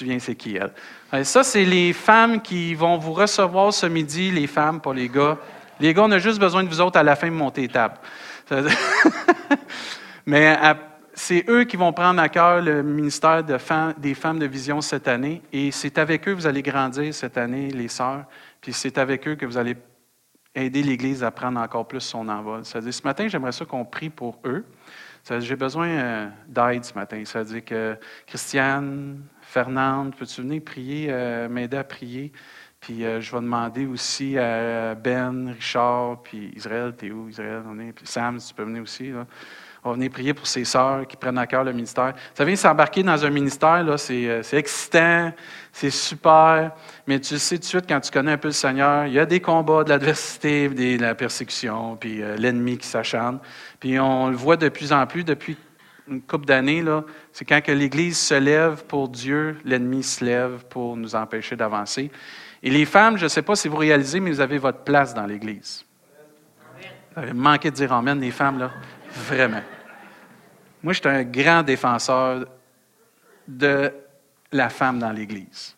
souviens c'est qui elle. Ça, c'est les femmes qui vont vous recevoir ce midi, les femmes, pas les gars. Les gars, on a juste besoin de vous autres à la fin de monter table. Mais c'est eux qui vont prendre à cœur le ministère des femmes de vision cette année. Et c'est avec eux que vous allez grandir cette année, les sœurs. Puis c'est avec eux que vous allez aider l'Église à prendre encore plus son envol. C'est-à-dire, ce matin, j'aimerais ça qu'on prie pour eux. J'ai besoin euh, d'aide ce matin. C'est-à-dire que Christiane, Fernande, peux-tu venir prier, euh, m'aider à prier? Puis euh, je vais demander aussi à Ben, Richard, puis Israël, t'es où, Israël? On est, puis Sam, tu peux venir aussi. Là. On va venir prier pour ses sœurs qui prennent à cœur le ministère. Vous savez, s'embarquer dans un ministère, euh, c'est excitant, c'est super, mais tu sais tout de suite quand tu connais un peu le Seigneur, il y a des combats, de l'adversité, de la persécution, puis euh, l'ennemi qui s'acharne. Puis on le voit de plus en plus depuis une couple d'années, c'est quand que l'Église se lève pour Dieu, l'ennemi se lève pour nous empêcher d'avancer. Et les femmes, je ne sais pas si vous réalisez, mais vous avez votre place dans l'Église. Vous avez manqué de dire Amen, les femmes, là. Vraiment. Moi, je suis un grand défenseur de la femme dans l'Église.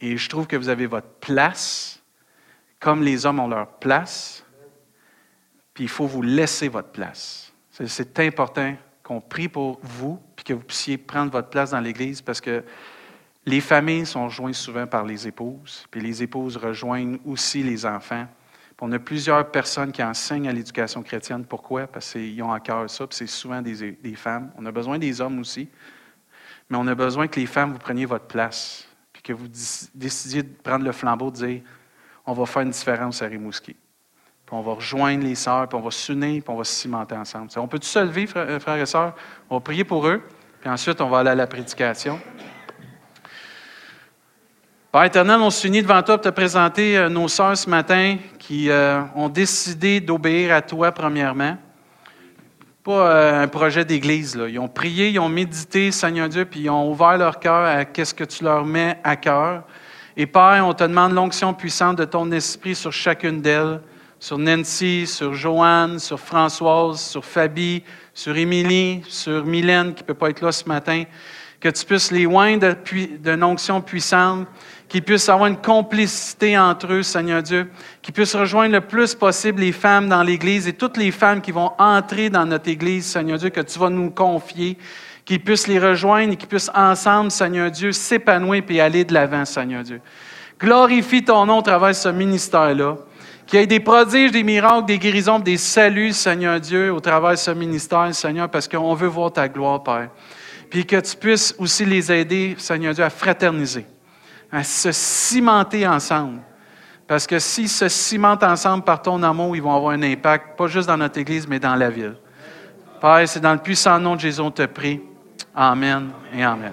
Et je trouve que vous avez votre place, comme les hommes ont leur place, puis il faut vous laisser votre place. C'est important qu'on prie pour vous, puis que vous puissiez prendre votre place dans l'Église, parce que les familles sont jointes souvent par les épouses, puis les épouses rejoignent aussi les enfants. On a plusieurs personnes qui enseignent à l'éducation chrétienne. Pourquoi? Parce qu'ils ont à cœur ça, puis c'est souvent des, des femmes. On a besoin des hommes aussi, mais on a besoin que les femmes, vous preniez votre place, puis que vous décidiez de prendre le flambeau, de dire, on va faire une différence à Rimouski. Puis on va rejoindre les sœurs, puis on va s'unir, puis on va se cimenter ensemble. On peut tous se lever, frères euh, frères et sœurs? On va prier pour eux, puis ensuite, on va aller à la prédication. Père éternel, on s'unit devant toi pour te présenter euh, nos sœurs ce matin qui euh, ont décidé d'obéir à toi premièrement. Pas un projet d'église. Ils ont prié, ils ont médité, Seigneur Dieu, puis ils ont ouvert leur cœur à qu'est-ce que tu leur mets à cœur. Et Père, on te demande l'onction puissante de ton esprit sur chacune d'elles, sur Nancy, sur Joanne, sur Françoise, sur Fabie, sur Émilie, sur Mylène qui ne peut pas être là ce matin. Que tu puisses les oindre d'une onction puissante, qu'ils puissent avoir une complicité entre eux, Seigneur Dieu, qu'ils puissent rejoindre le plus possible les femmes dans l'Église et toutes les femmes qui vont entrer dans notre Église, Seigneur Dieu, que tu vas nous confier, qu'ils puissent les rejoindre et qu'ils puissent ensemble, Seigneur Dieu, s'épanouir et aller de l'avant, Seigneur Dieu. Glorifie ton nom à travers ce ministère-là. Qu'il y ait des prodiges, des miracles, des guérisons, des saluts, Seigneur Dieu, au travers de ce ministère, Seigneur, parce qu'on veut voir ta gloire, Père. Puis que tu puisses aussi les aider, Seigneur Dieu, à fraterniser, à se cimenter ensemble. Parce que s'ils se cimentent ensemble par ton amour, ils vont avoir un impact, pas juste dans notre Église, mais dans la ville. Père, c'est dans le puissant nom de Jésus, on te prie. Amen et Amen.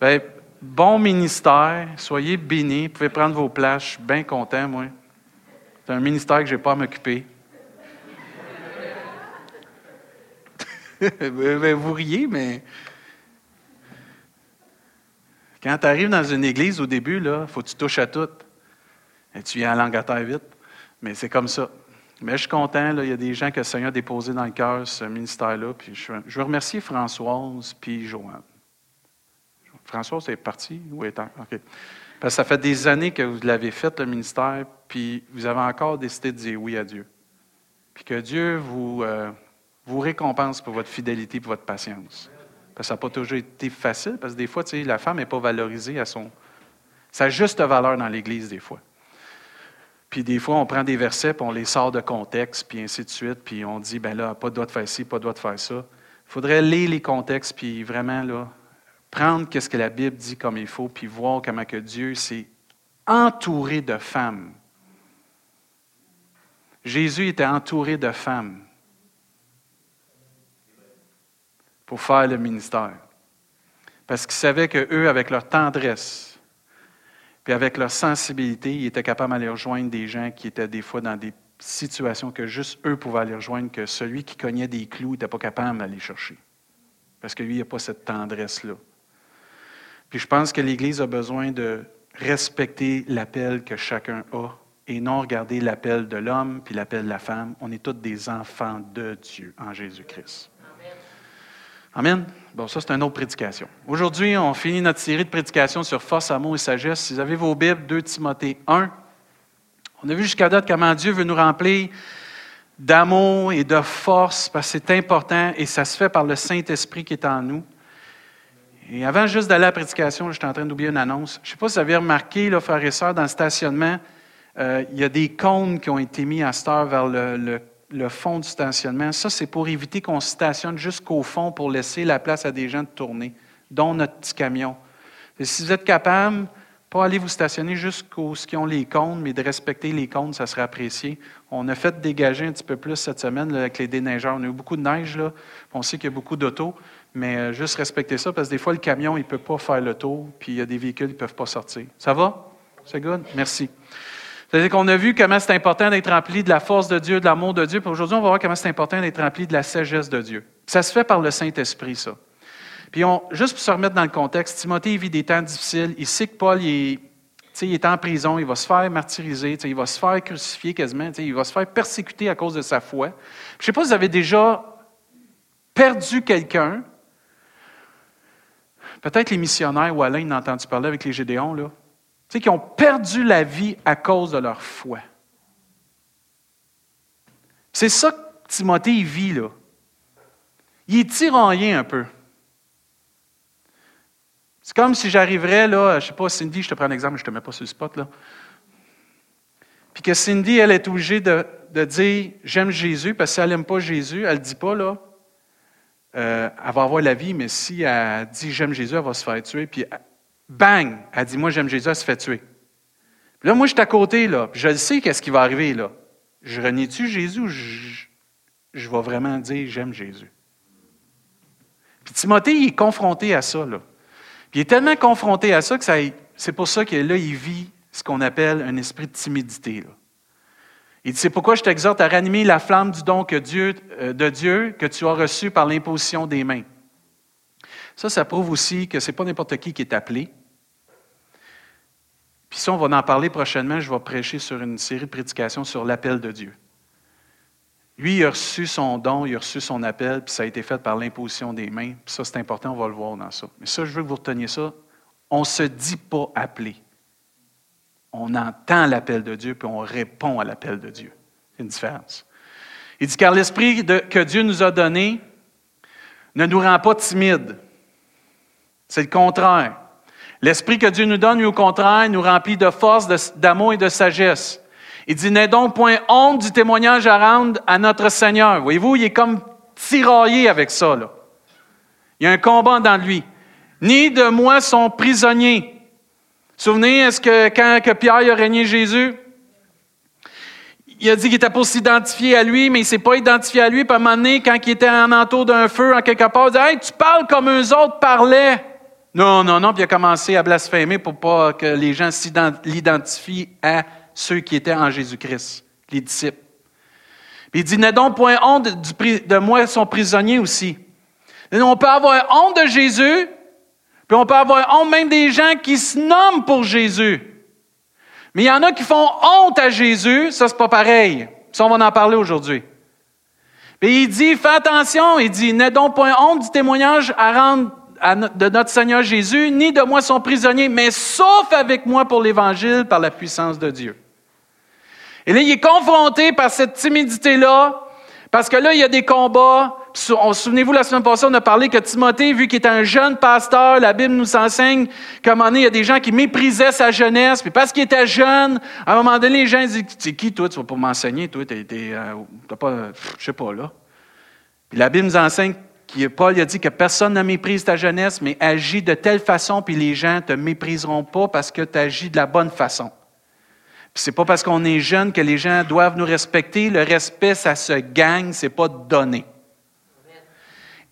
Ben, bon ministère, soyez bénis, vous pouvez prendre vos places, je suis bien content, moi. C'est un ministère que je n'ai pas à m'occuper. Vous riez, mais quand tu arrives dans une église au début, il faut que tu touches à tout. Et tu viens en langue à terre vite. Mais c'est comme ça. Mais je suis content, il y a des gens que le Seigneur a déposé dans le cœur, ce ministère-là. Puis je, veux remercier Françoise puis Joanne. Françoise est partie ou est en. OK. Parce que ça fait des années que vous l'avez fait, le ministère, puis vous avez encore décidé de dire oui à Dieu. Puis que Dieu vous, euh, récompense pour votre fidélité et votre patience. Parce que ça n'a pas toujours été facile, parce que des fois, tu sais, la femme n'est pas valorisée à son, sa juste valeur dans l'Église, des fois. Puis des fois, on prend des versets, puis on les sort de contexte, puis ainsi de suite, puis on dit, ben là, pas de droit de faire ci, pas de droit de faire ça. Il faudrait lire les contextes, puis vraiment, là, prendre ce que la Bible dit comme il faut, puis voir comment que Dieu s'est entouré de femmes. Jésus était entouré de femmes pour faire le ministère. Parce qu'il savait qu'eux, avec leur tendresse, puis avec leur sensibilité, ils étaient capables d'aller rejoindre des gens qui étaient des fois dans des situations que juste eux pouvaient aller rejoindre, que celui qui cognait des clous n'était pas capable d'aller chercher. Parce que lui, il n'a pas cette tendresse-là. Puis je pense que l'Église a besoin de respecter l'appel que chacun a et non regarder l'appel de l'homme puis l'appel de la femme. On est tous des enfants de Dieu en Jésus-Christ. Amen. Bon, ça, c'est une autre prédication. Aujourd'hui, on finit notre série de prédications sur force, amour et sagesse. Si vous avez vos Bibles, 2 Timothée 1. On a vu jusqu'à date comment Dieu veut nous remplir d'amour et de force, parce que c'est important et ça se fait par le Saint-Esprit qui est en nous. Et avant juste d'aller à la prédication, j'étais en train d'oublier une annonce. Je ne sais pas si vous avez remarqué, là, et sœurs, dans le stationnement, euh, il y a des cônes qui ont été mis à cette heure vers le, fond du stationnement. Ça, c'est pour éviter qu'on stationne jusqu'au fond pour laisser la place à des gens de tourner, dont notre petit camion. Si vous êtes capable, pas aller vous stationner jusqu'où ce qui ont les cônes, mais de respecter les cônes, ça serait apprécié. On a fait dégager un petit peu plus cette semaine avec les déneigeurs. On a eu beaucoup de neige, là. On sait qu'il y a beaucoup d'autos. Mais euh, juste respecter ça, parce que des fois, le camion, il ne peut pas faire le tour, puis il y a des véhicules qui ne peuvent pas sortir. Ça va? C'est good? Merci. C'est-à-dire qu'on a vu comment c'est important d'être rempli de la force de Dieu, de l'amour de Dieu. Puis aujourd'hui, on va voir comment c'est important d'être rempli de la sagesse de Dieu. Ça se fait par le Saint-Esprit, ça. Puis on, juste pour se remettre dans le contexte, Timothée vit des temps difficiles. Il sait que Paul il il est en prison, il va se faire martyriser, il va se faire crucifier quasiment, il va se faire persécuter à cause de sa foi. Je ne sais pas si vous avez déjà perdu quelqu'un Peut-être les missionnaires ou Alain ont entendu parler avec les Gédéons, là. Tu sais, qui ont perdu la vie à cause de leur foi. C'est ça que Timothée vit, là. Il est tiraillé un peu. C'est comme si j'arriverais, là, je ne sais pas, Cindy, je te prends un exemple, je ne te mets pas sur le spot, là. Puis que Cindy, elle est obligée de, dire J'aime Jésus, parce que si elle n'aime pas Jésus, elle ne dit pas, là. Euh, elle va avoir la vie, mais si elle dit j'aime Jésus, elle va se faire tuer. Puis bang, elle dit moi j'aime Jésus, elle se fait tuer. Puis là, moi, je suis à côté, là. je sais qu'est-ce qui va arriver, là. Je renie-tu Jésus ou je, je vais vraiment dire j'aime Jésus? Puis Timothée, il est confronté à ça, là. Puis il est tellement confronté à ça que c'est pour ça que là, il vit ce qu'on appelle un esprit de timidité. Là. Il dit, c'est pourquoi je t'exhorte à ranimer la flamme du don euh, de Dieu que tu as reçu par l'imposition des mains. Ça, ça prouve aussi que ce n'est pas n'importe qui qui est appelé. Puis ça, on va en parler prochainement. Je vais prêcher sur une série de prédications sur l'appel de Dieu. Lui, il a reçu son don, il a reçu son appel, puis ça a été fait par l'imposition des mains. Puis ça, c'est important, on va le voir dans ça. Mais ça, je veux que vous reteniez ça. On ne se dit pas appelé on entend l'appel de Dieu, puis on répond à l'appel de Dieu. C'est une différence. Il dit, car l'esprit que Dieu nous a donné ne nous rend pas timides. C'est le contraire. L'esprit que Dieu nous donne, lui, au contraire, nous remplit de force, d'amour et de sagesse. Il dit, n'aie donc point honte du témoignage à rendre à notre Seigneur. Voyez-vous, il est comme tiraillé avec ça. Il y a un combat dans lui. Ni de moi son prisonnier, Souvenez, est-ce que quand Pierre a régné Jésus, il a dit qu'il était pour s'identifier à lui, mais il ne s'est pas identifié à lui. Puis à un moment donné, quand il était en entour d'un feu, en quelque part, il dit Hey, tu parles comme eux autres parlaient. Non, non, non. Puis il a commencé à blasphémer pour pas que les gens l'identifient à ceux qui étaient en Jésus-Christ, les disciples. Puis il dit N'aie donc point honte de moi, son prisonnier aussi. On peut avoir honte de Jésus, puis on peut avoir honte même des gens qui se nomment pour Jésus. Mais il y en a qui font honte à Jésus, ça c'est pas pareil. Ça, on va en parler aujourd'hui. Puis il dit, fais attention, il dit, n'aie donc point honte du témoignage à rendre de notre Seigneur Jésus, ni de moi son prisonnier, mais sauf avec moi pour l'Évangile par la puissance de Dieu. Et là, il est confronté par cette timidité-là, parce que là, il y a des combats, Souvenez-vous, la semaine passée, on a parlé que Timothée, vu qu'il était un jeune pasteur, la Bible nous enseigne qu'à un moment donné, il y a des gens qui méprisaient sa jeunesse, puis parce qu'il était jeune, à un moment donné, les gens disent C'est qui, toi, tu vas pas m'enseigner, toi, t'es, euh, pas, je sais pas, là. Puis la Bible nous enseigne Paul a dit que personne ne méprise ta jeunesse, mais agis de telle façon, puis les gens ne te mépriseront pas parce que tu agis de la bonne façon. Puis c'est pas parce qu'on est jeune que les gens doivent nous respecter. Le respect, ça se gagne, c'est pas donné.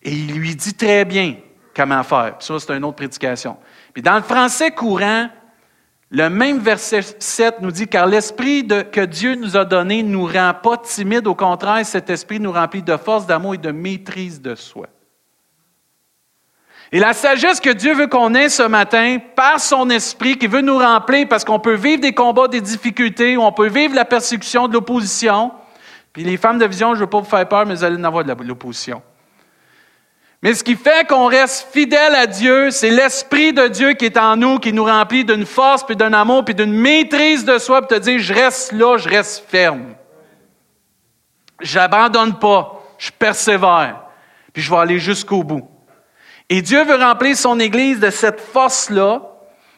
Et il lui dit très bien comment faire. ça, c'est une autre prédication. Dans le français courant, le même verset 7 nous dit, car l'esprit que Dieu nous a donné ne nous rend pas timides, au contraire, cet esprit nous remplit de force, d'amour et de maîtrise de soi. Et la sagesse que Dieu veut qu'on ait ce matin, par son esprit, qui veut nous remplir, parce qu'on peut vivre des combats, des difficultés, on peut vivre la persécution de l'opposition. Puis les femmes de vision, je ne veux pas vous faire peur, mais vous allez en avoir de l'opposition. Mais ce qui fait qu'on reste fidèle à Dieu, c'est l'Esprit de Dieu qui est en nous, qui nous remplit d'une force, puis d'un amour, puis d'une maîtrise de soi, pour te dire, je reste là, je reste ferme. J'abandonne pas, je persévère, puis je vais aller jusqu'au bout. Et Dieu veut remplir son Église de cette force-là,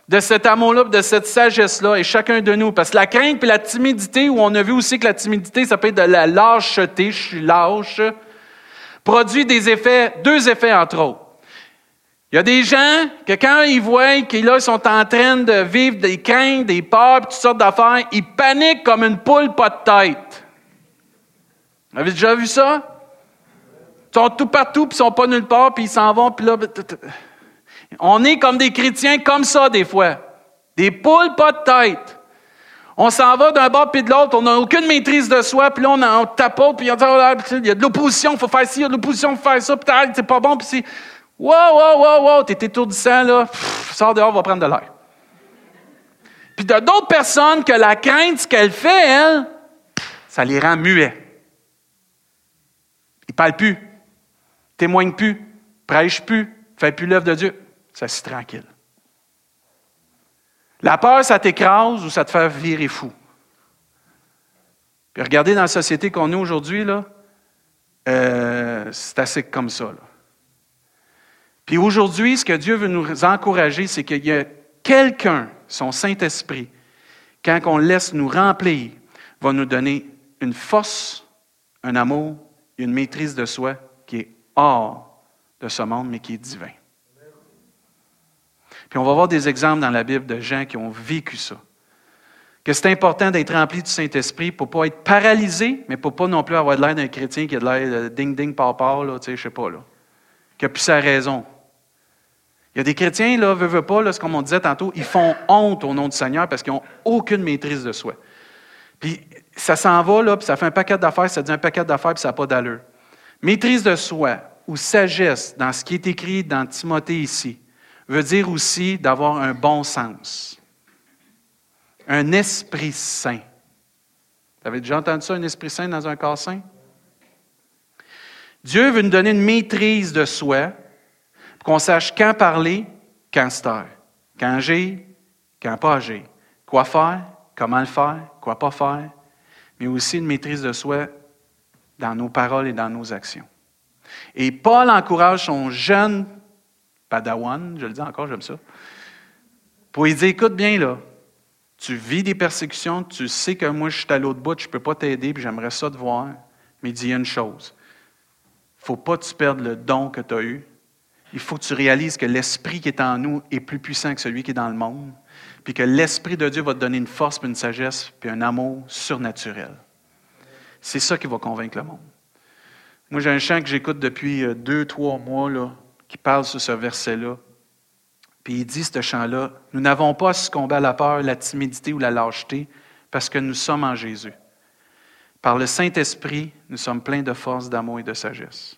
de cet amour-là, de cette sagesse-là, et chacun de nous. Parce que la crainte et la timidité, où on a vu aussi que la timidité, ça peut être de la lâcheté, je suis lâche, produit des effets, deux effets entre autres. Il y a des gens que quand ils voient qu'ils sont en train de vivre des craintes, des peurs, toutes sortes d'affaires, ils paniquent comme une poule pas de tête. Vous avez déjà vu ça? Ils sont tout partout, puis ils sont pas nulle part, puis ils s'en vont, puis là... On est comme des chrétiens comme ça, des fois. Des poules pas de tête. On s'en va d'un bord puis de l'autre, on n'a aucune maîtrise de soi, puis là, on, on tapote, puis on dit, il y a de l'opposition, il faut faire ci, il y a de l'opposition, il faut faire ça, puis c'est pas bon, puis c'est. Wow, wow, wow, wow, t'es étourdissant, là, sors dehors, va prendre de l'air. Puis a d'autres personnes que la crainte, ce qu'elle fait, elle, ça les rend muets. Ils parlent plus, témoignent plus, prêchent plus, font plus l'œuvre de Dieu. Ça, c'est tranquille. La peur, ça t'écrase ou ça te fait virer fou. Puis regardez dans la société qu'on est aujourd'hui, là, euh, c'est assez comme ça. Puis aujourd'hui, ce que Dieu veut nous encourager, c'est qu'il y a quelqu'un, son Saint-Esprit, quand on laisse nous remplir, va nous donner une force, un amour, une maîtrise de soi qui est hors de ce monde, mais qui est divin. Puis on va voir des exemples dans la Bible de gens qui ont vécu ça. Que c'est important d'être rempli du Saint-Esprit pour ne pas être paralysé, mais pour ne pas non plus avoir de l'air d'un chrétien qui a de l'air ding-ding par là, tu sais, je sais pas, là. Qui a plus sa raison. Il y a des chrétiens, là, veut pas, là, comme on disait tantôt, ils font honte au nom du Seigneur parce qu'ils n'ont aucune maîtrise de soi. Puis ça s'en va, là, puis ça fait un paquet d'affaires, ça dit un paquet d'affaires, puis ça n'a pas d'allure. Maîtrise de soi ou sagesse dans ce qui est écrit dans Timothée ici, veut dire aussi d'avoir un bon sens, un esprit saint. Vous avez déjà entendu ça, un esprit saint dans un corps saint? Dieu veut nous donner une maîtrise de soi pour qu'on sache quand parler, quand se taire, quand agir, quand pas agir, quoi faire, comment le faire, quoi pas faire, mais aussi une maîtrise de soi dans nos paroles et dans nos actions. Et Paul encourage son jeune Padawan, je le dis encore, j'aime ça. Pour lui dire, écoute bien là, tu vis des persécutions, tu sais que moi je suis à l'autre bout, je ne peux pas t'aider, puis j'aimerais ça te voir. Mais il dit une chose. Il ne faut pas que tu perdes le don que tu as eu. Il faut que tu réalises que l'esprit qui est en nous est plus puissant que celui qui est dans le monde, puis que l'esprit de Dieu va te donner une force, puis une sagesse, puis un amour surnaturel. C'est ça qui va convaincre le monde. Moi, j'ai un chant que j'écoute depuis euh, deux, trois mois, là, qui parle sur ce verset-là. Puis il dit, ce chant-là, nous n'avons pas à succomber à la peur, la timidité ou la lâcheté, parce que nous sommes en Jésus. Par le Saint-Esprit, nous sommes pleins de force, d'amour et de sagesse.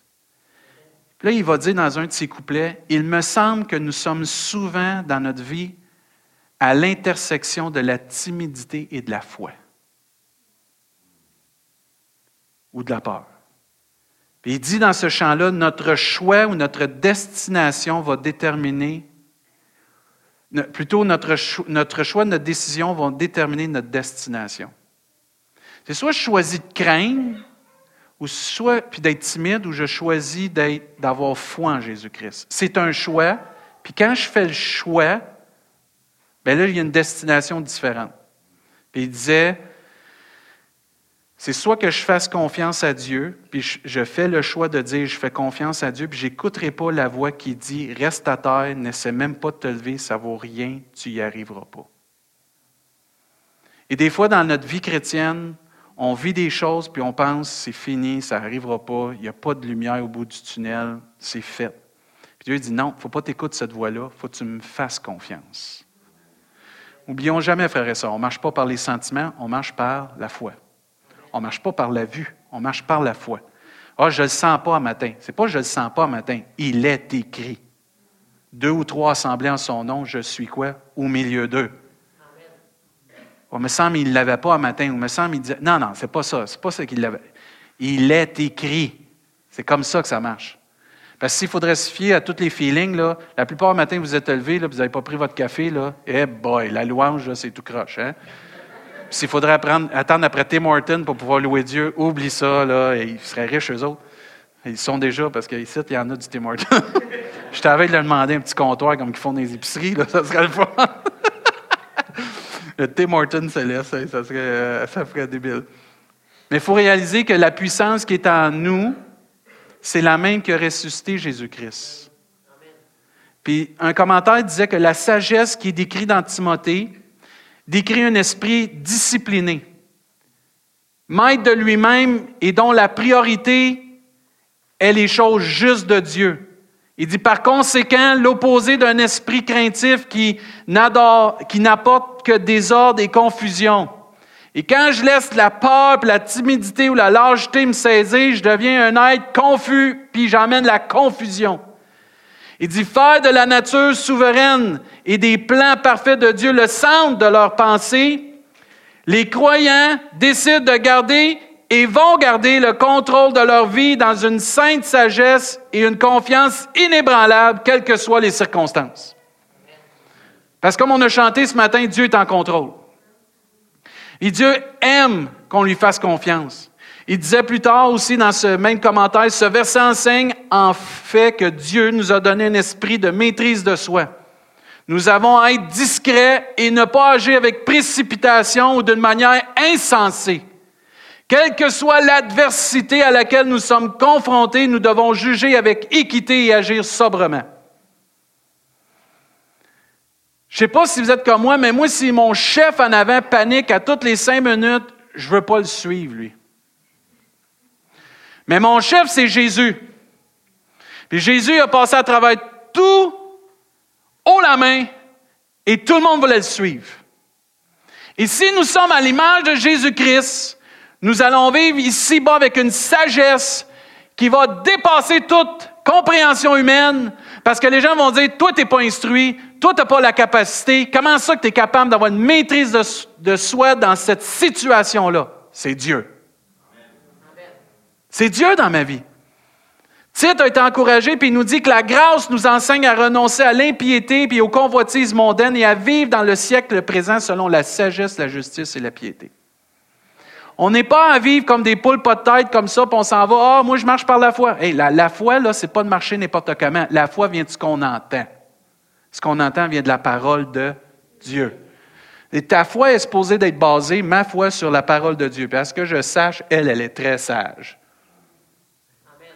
Puis là, il va dire dans un de ses couplets, Il me semble que nous sommes souvent dans notre vie à l'intersection de la timidité et de la foi, ou de la peur il dit dans ce champ-là, notre choix ou notre destination va déterminer, plutôt notre, choix, notre décision vont déterminer notre destination. C'est soit je choisis de craindre, ou soit puis d'être timide, ou je choisis d'avoir foi en Jésus-Christ. C'est un choix, puis quand je fais le choix, bien là, il y a une destination différente. Puis il disait, c'est soit que je fasse confiance à Dieu, puis je fais le choix de dire je fais confiance à Dieu, puis j'écouterai pas la voix qui dit reste à terre, n'essaie même pas de te lever, ça vaut rien, tu y arriveras pas. Et des fois dans notre vie chrétienne, on vit des choses puis on pense c'est fini, ça n'arrivera pas, il n'y a pas de lumière au bout du tunnel, c'est fait. Puis Dieu dit non, faut pas t'écouter cette voix-là, faut que tu me fasses confiance. Oublions jamais, frères et sœurs, on ne marche pas par les sentiments, on marche par la foi. On ne marche pas par la vue, on marche par la foi. Ah, je ne le sens pas matin. Ce n'est pas je ne le sens pas un matin. Il est écrit. Deux ou trois assemblés en son nom, je suis quoi? Au milieu d'eux. On me semble qu'il ne l'avait pas un matin. On me semble qu'il disait. Non, non, ce n'est pas ça. Ce n'est pas ça qu'il l'avait. Il est écrit. C'est comme ça que ça marche. Parce que s'il faudrait se fier à tous les feelings, là, la plupart du matin, vous êtes levé, vous n'avez pas pris votre café, là, eh boy, la louange, c'est tout croche. Hein? S'il faudrait attendre après Tim Horton pour pouvoir louer Dieu, oublie ça, là, et ils seraient riches eux autres. Ils sont déjà, parce qu'ici, il y en a du Tim Horton. Je t'avais de leur demander un petit comptoir comme ils font dans les épiceries, là, ça serait le fun. le Tim Horton céleste, ça, serait, euh, ça ferait débile. Mais il faut réaliser que la puissance qui est en nous, c'est la même qui a ressuscité Jésus-Christ. Puis un commentaire disait que la sagesse qui est décrite dans Timothée décrit un esprit discipliné, maître de lui-même et dont la priorité est les choses justes de Dieu. Il dit par conséquent l'opposé d'un esprit craintif qui n'apporte que désordre et confusion. Et quand je laisse la peur, la timidité ou la lâcheté me saisir, je deviens un être confus, puis j'emmène la confusion. Il dit faire de la nature souveraine et des plans parfaits de Dieu le centre de leur pensée. Les croyants décident de garder et vont garder le contrôle de leur vie dans une sainte sagesse et une confiance inébranlable, quelles que soient les circonstances. Parce que comme on a chanté ce matin, Dieu est en contrôle. Et Dieu aime qu'on lui fasse confiance. Il disait plus tard aussi dans ce même commentaire, ce verset enseigne en fait que Dieu nous a donné un esprit de maîtrise de soi. Nous avons à être discrets et ne pas agir avec précipitation ou d'une manière insensée. Quelle que soit l'adversité à laquelle nous sommes confrontés, nous devons juger avec équité et agir sobrement. Je ne sais pas si vous êtes comme moi, mais moi, si mon chef en avant panique à toutes les cinq minutes, je ne veux pas le suivre, lui. Mais mon chef, c'est Jésus. Puis Jésus a passé à travers tout haut la main et tout le monde voulait le suivre. Et si nous sommes à l'image de Jésus-Christ, nous allons vivre ici-bas avec une sagesse qui va dépasser toute compréhension humaine, parce que les gens vont dire, toi, tu n'es pas instruit, toi, tu n'as pas la capacité. Comment ça que tu es capable d'avoir une maîtrise de, de soi dans cette situation-là? C'est Dieu. C'est Dieu dans ma vie. Tite a été encouragé, puis il nous dit que la grâce nous enseigne à renoncer à l'impiété puis aux convoitises mondaines et à vivre dans le siècle présent selon la sagesse, la justice et la piété. On n'est pas à vivre comme des poules pas de tête comme ça, puis on s'en va. Ah, moi, je marche par la foi. Hey, la, la foi, là, c'est pas de marcher n'importe comment. La foi vient de ce qu'on entend. Ce qu'on entend vient de la parole de Dieu. Et ta foi est supposée d'être basée, ma foi, sur la parole de Dieu. Parce que je sache, elle, elle est très sage.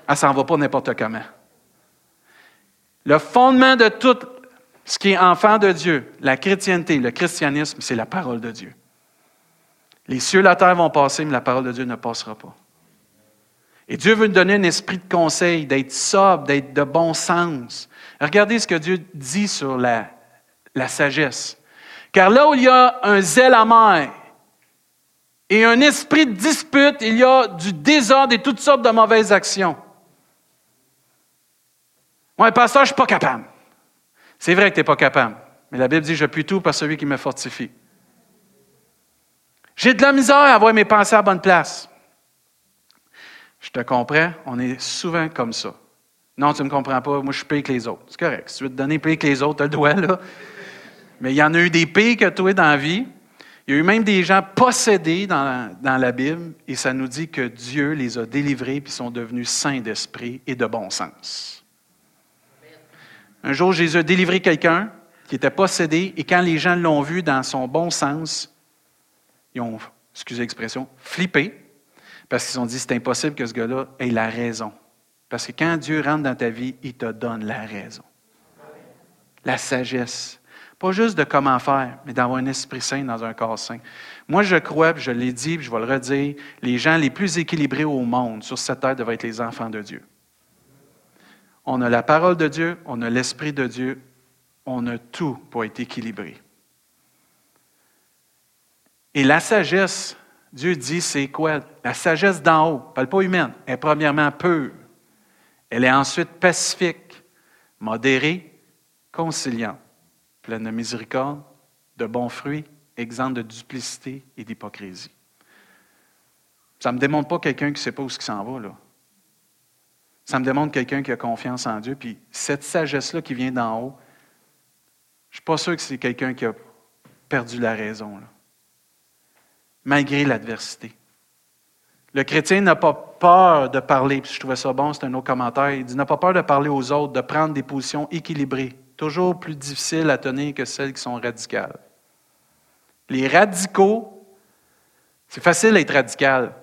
Elle s'en va pas n'importe comment. Le fondement de tout ce qui est enfant de Dieu, la chrétienté, le christianisme, c'est la parole de Dieu. Les cieux et la terre vont passer, mais la parole de Dieu ne passera pas. Et Dieu veut nous donner un esprit de conseil, d'être sobre, d'être de bon sens. Regardez ce que Dieu dit sur la, la sagesse. Car là où il y a un zèle amer et un esprit de dispute, il y a du désordre et toutes sortes de mauvaises actions. Moi, pasteur, je ne suis pas capable. C'est vrai que tu n'es pas capable. Mais la Bible dit, je puis tout par celui qui me fortifie. J'ai de la misère à avoir mes pensées à bonne place. Je te comprends, on est souvent comme ça. Non, tu ne me comprends pas, moi je suis pire que les autres. C'est correct. Si tu veux te donner pire que les autres, tu le droit, là. Mais il y en a eu des pires que toi dans la vie. Il y a eu même des gens possédés dans la, dans la Bible, et ça nous dit que Dieu les a délivrés et sont devenus saints d'esprit et de bon sens. Un jour, Jésus a délivré quelqu'un qui était possédé, et quand les gens l'ont vu dans son bon sens, ils ont, excusez l'expression, flippé, parce qu'ils ont dit c'est impossible que ce gars-là ait la raison. Parce que quand Dieu rentre dans ta vie, il te donne la raison. La sagesse. Pas juste de comment faire, mais d'avoir un esprit sain dans un corps sain. Moi, je crois, je l'ai dit, puis je vais le redire, les gens les plus équilibrés au monde sur cette terre devraient être les enfants de Dieu. On a la parole de Dieu, on a l'esprit de Dieu, on a tout pour être équilibré. Et la sagesse, Dieu dit, c'est quoi? La sagesse d'en haut, parle pas humaine, est premièrement pure. Elle est ensuite pacifique, modérée, conciliante, pleine de miséricorde, de bons fruits, exempte de duplicité et d'hypocrisie. Ça ne me démontre pas quelqu'un qui ne sait pas où s'en va, là. Ça me démontre quelqu'un qui a confiance en Dieu. Puis cette sagesse-là qui vient d'en haut, je ne suis pas sûr que c'est quelqu'un qui a perdu la raison, malgré l'adversité. Le chrétien n'a pas peur de parler, puis je trouvais ça bon, c'est un autre commentaire, il dit n'a pas peur de parler aux autres, de prendre des positions équilibrées, toujours plus difficiles à tenir que celles qui sont radicales. Les radicaux, c'est facile d'être radical.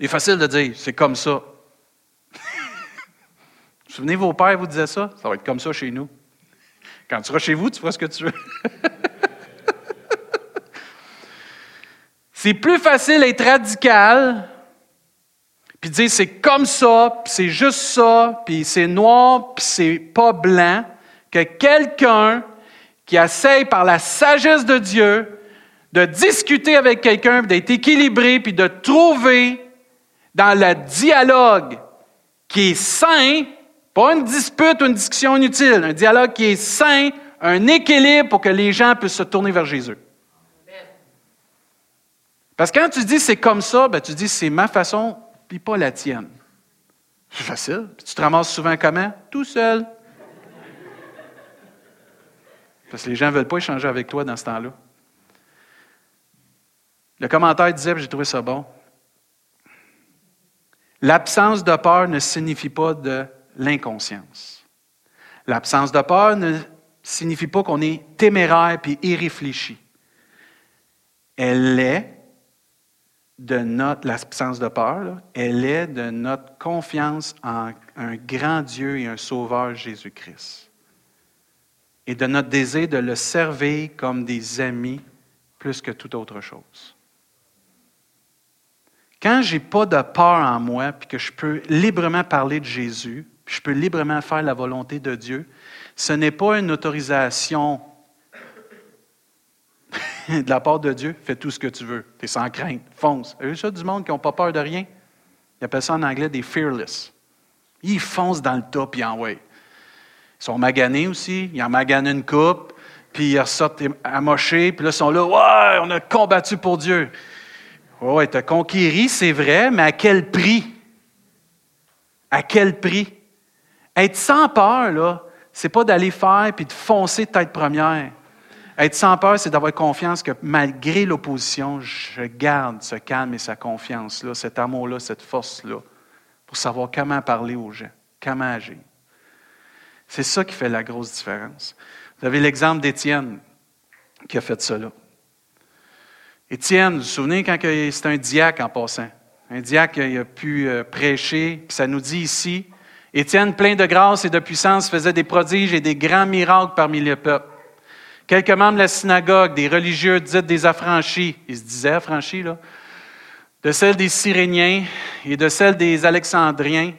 C'est facile de dire, c'est comme ça. Souvenez, vos pères vous disaient ça? Ça va être comme ça chez nous. Quand tu seras chez vous, tu feras ce que tu veux. c'est plus facile d'être radical, puis dire c'est comme ça, puis c'est juste ça, puis c'est noir, puis c'est pas blanc, que quelqu'un qui essaye par la sagesse de Dieu de discuter avec quelqu'un, d'être équilibré, puis de trouver dans le dialogue qui est sain, pas une dispute ou une discussion inutile, un dialogue qui est sain, un équilibre pour que les gens puissent se tourner vers Jésus. Parce que quand tu dis c'est comme ça, ben tu dis c'est ma façon, puis pas la tienne. C'est facile. Tu te ramasses souvent comment? Tout seul. Parce que les gens ne veulent pas échanger avec toi dans ce temps-là. Le commentaire disait, j'ai trouvé ça bon, l'absence de peur ne signifie pas de l'inconscience. L'absence de peur ne signifie pas qu'on est téméraire puis irréfléchi. Elle est de notre, l'absence de peur, elle est de notre confiance en un grand Dieu et un Sauveur Jésus-Christ. Et de notre désir de le servir comme des amis plus que toute autre chose. Quand je n'ai pas de peur en moi, puis que je peux librement parler de Jésus, je peux librement faire la volonté de Dieu, ce n'est pas une autorisation de la part de Dieu. Fais tout ce que tu veux. Tu es sans crainte. Fonce. Vous ça du monde qui n'ont pas peur de rien? Ils appellent ça en anglais des fearless. Ils foncent dans le tas, puis en way. Ils sont maganés aussi. Ils en maganent une coupe, puis ils ressortent amochés, puis là, ils sont là. Ouais, on a combattu pour Dieu. Oui, tu as conquéri, c'est vrai, mais à quel prix? À quel prix? Être sans peur, là, c'est pas d'aller faire puis de foncer tête première. Être sans peur, c'est d'avoir confiance que malgré l'opposition, je garde ce calme et sa confiance-là, cet amour-là, cette force-là, pour savoir comment parler aux gens, comment agir. C'est ça qui fait la grosse différence. Vous avez l'exemple d'Étienne qui a fait cela. Étienne, vous vous souvenez quand c'était un diacre en passant? Un diacre qui a pu euh, prêcher, puis ça nous dit ici, Étienne, plein de grâce et de puissance, faisait des prodiges et des grands miracles parmi le peuple. Quelques membres de la synagogue, des religieux dites des affranchis, ils se disaient affranchis, là, de celle des Cyréniens et de celle des Alexandriens,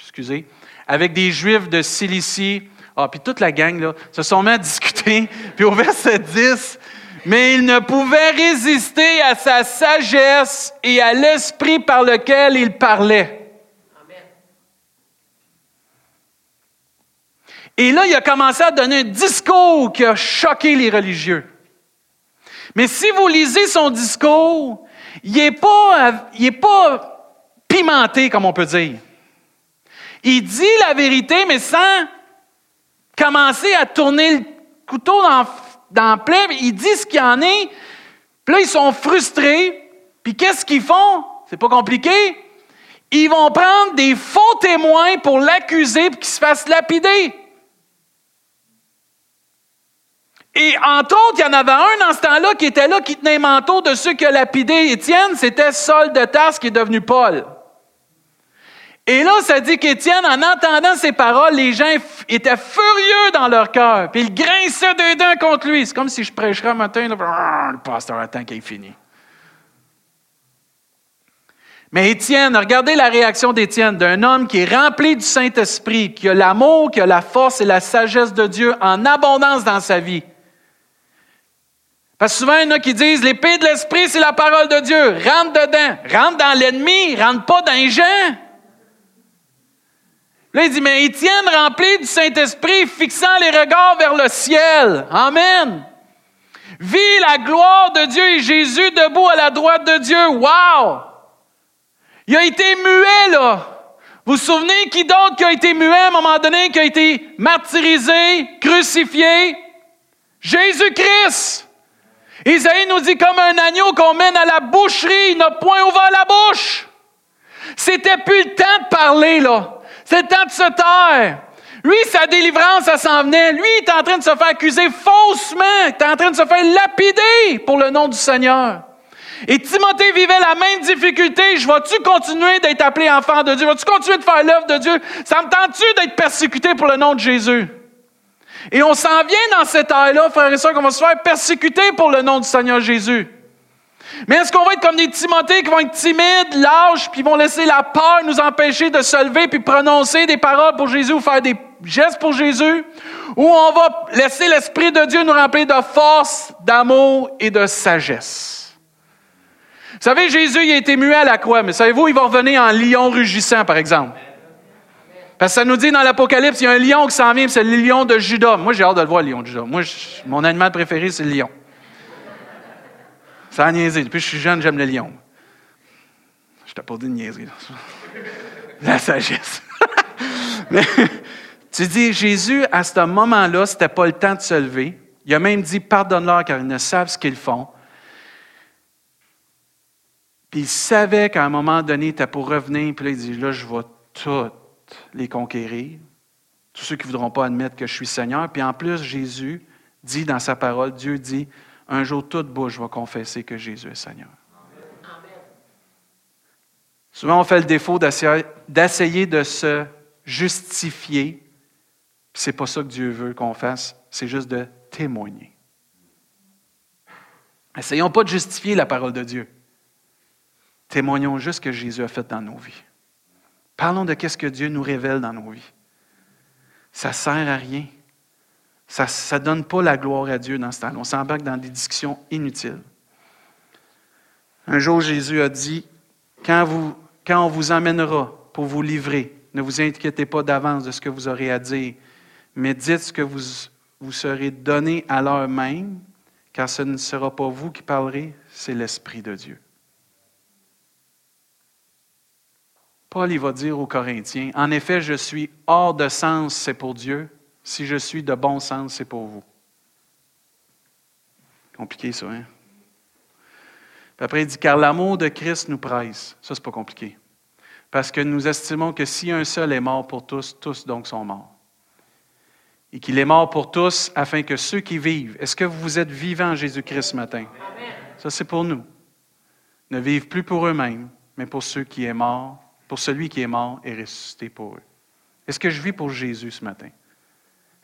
excusez, avec des Juifs de Cilicie, ah, puis toute la gang, là, se sont mis à discuter, puis au verset 10, mais il ne pouvait résister à sa sagesse et à l'esprit par lequel il parlait. Et là, il a commencé à donner un discours qui a choqué les religieux. Mais si vous lisez son discours, il n'est pas, pas pimenté, comme on peut dire. Il dit la vérité, mais sans commencer à tourner le couteau dans, dans le Il dit ce qu'il en est. Puis là, ils sont frustrés. Puis qu'est-ce qu'ils font? C'est pas compliqué. Ils vont prendre des faux témoins pour l'accuser pour qu'il se fasse lapider. Et entre autres, il y en avait un dans ce temps-là qui était là, qui tenait manteau de ceux qui ont lapidé Étienne, c'était Saul de Tarse qui est devenu Paul. Et là, ça dit qu'Étienne, en entendant ces paroles, les gens étaient furieux dans leur cœur. Puis ils grinçaient des dents contre lui. C'est comme si je prêcherais un matin, le pasteur attend qu'il ait fini. Mais Étienne, regardez la réaction d'Étienne, d'un homme qui est rempli du Saint-Esprit, qui a l'amour, qui a la force et la sagesse de Dieu en abondance dans sa vie. Parce que souvent, il y en a qui disent l'épée de l'esprit, c'est la parole de Dieu. Rentre dedans. Rentre dans l'ennemi, rentre pas dans les gens. Là, il dit, mais Étienne, rempli du Saint-Esprit, fixant les regards vers le ciel. Amen. Vit la gloire de Dieu et Jésus debout à la droite de Dieu. Wow! Il a été muet, là. Vous vous souvenez qui d'autre qui a été muet à un moment donné, qui a été martyrisé, crucifié? Jésus-Christ. Isaïe nous dit comme un agneau qu'on mène à la boucherie, il n'a point ouvert la bouche. C'était plus le temps de parler, là. C'est le temps de se taire. Lui, sa délivrance, ça s'en venait. Lui, il est en train de se faire accuser faussement. Il est en train de se faire lapider pour le nom du Seigneur. Et Timothée vivait la même difficulté. Je vais-tu continuer d'être appelé enfant de Dieu? Vas-tu continuer de faire l'œuvre de Dieu? Ça me tente-tu d'être persécuté pour le nom de Jésus? Et on s'en vient dans cette ère-là, frères et sœurs, qu'on va se faire persécuter pour le nom du Seigneur Jésus. Mais est-ce qu'on va être comme des Timothées qui vont être timides, lâches, puis vont laisser la peur nous empêcher de se lever puis prononcer des paroles pour Jésus ou faire des gestes pour Jésus? Ou on va laisser l'Esprit de Dieu nous remplir de force, d'amour et de sagesse? Vous savez, Jésus, il a été muet à la croix, mais savez-vous, il va revenir en lion rugissant, par exemple. Parce que ça nous dit dans l'Apocalypse, il y a un lion qui s'en vient, c'est le lion de Judas. Moi, j'ai hâte de le voir, le lion de Judas. Moi, mon animal préféré, c'est le lion. Ça a niaisé. Depuis que je suis jeune, j'aime le lion. Je t'ai pas dit de niaiserie. La sagesse. Mais tu dis, Jésus, à ce moment-là, ce n'était pas le temps de se lever. Il a même dit, pardonne-leur car ils ne savent ce qu'ils font. Puis il savait qu'à un moment donné, était pour revenir. Puis là, il dit, là, je vais toutes les conquérir. Tous ceux qui ne voudront pas admettre que je suis Seigneur. Puis en plus, Jésus dit dans sa parole, Dieu dit, un jour, toute bouche va confesser que Jésus est Seigneur. Souvent, on fait le défaut d'essayer de se justifier. Ce n'est pas ça que Dieu veut qu'on fasse, c'est juste de témoigner. Essayons pas de justifier la parole de Dieu. Témoignons juste ce que Jésus a fait dans nos vies. Parlons de ce que Dieu nous révèle dans nos vies. Ça ne sert à rien. Ça ne donne pas la gloire à Dieu dans ce temps. On s'embarque dans des discussions inutiles. Un jour, Jésus a dit, quand, vous, quand on vous emmènera pour vous livrer, ne vous inquiétez pas d'avance de ce que vous aurez à dire, mais dites ce que vous, vous serez donné à l'heure même, car ce ne sera pas vous qui parlerez, c'est l'Esprit de Dieu. Paul il va dire aux Corinthiens, en effet, je suis hors de sens, c'est pour Dieu, si je suis de bon sens, c'est pour vous. Compliqué ça, hein? Puis après, il dit, car l'amour de Christ nous presse. Ça, c'est pas compliqué. Parce que nous estimons que si un seul est mort pour tous, tous donc sont morts. Et qu'il est mort pour tous afin que ceux qui vivent, est-ce que vous êtes vivants en Jésus-Christ ce matin? Ça, c'est pour nous. Ne vivent plus pour eux-mêmes, mais pour ceux qui est mort, pour celui qui est mort et ressuscité pour eux. Est-ce que je vis pour Jésus ce matin?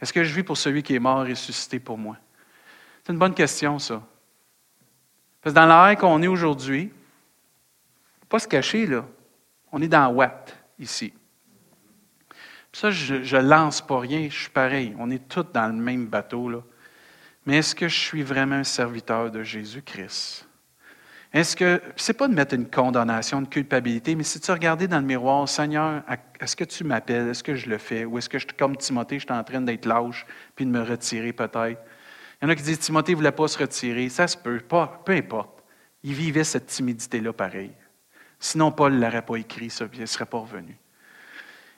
Est-ce que je vis pour celui qui est mort et ressuscité pour moi? C'est une bonne question, ça. Parce que dans l'ère qu'on est aujourd'hui, pas se cacher, là. On est dans Watt, ici. Ça, je ne lance pas rien, je suis pareil. On est tous dans le même bateau, là. Mais est-ce que je suis vraiment un serviteur de Jésus-Christ? Est-ce que, c'est pas de mettre une condamnation, une culpabilité, mais de se regarder dans le miroir, Seigneur, est-ce que tu m'appelles? Est-ce que je le fais? Ou est-ce que, je, comme Timothée, je suis en train d'être lâche, puis de me retirer peut-être? Il y en a qui disent, Timothée ne voulait pas se retirer. Ça se peut, pas, peu importe. Il vivait cette timidité-là pareil. Sinon, Paul ne l'aurait pas écrit, ça, il ne serait pas revenu.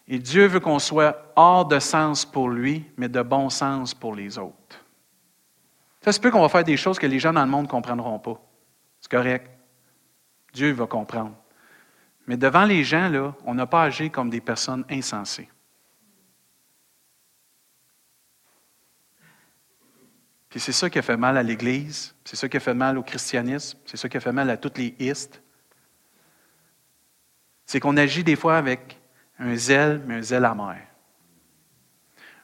Et Dieu veut qu'on soit hors de sens pour lui, mais de bon sens pour les autres. Ça se peut qu'on va faire des choses que les gens dans le monde ne comprendront pas. C'est correct. Dieu va comprendre. Mais devant les gens, là, on n'a pas agi comme des personnes insensées. Puis c'est ça qui a fait mal à l'Église, c'est ça qui a fait mal au christianisme, c'est ça qui a fait mal à toutes les istes. C'est qu'on agit des fois avec un zèle, mais un zèle amer.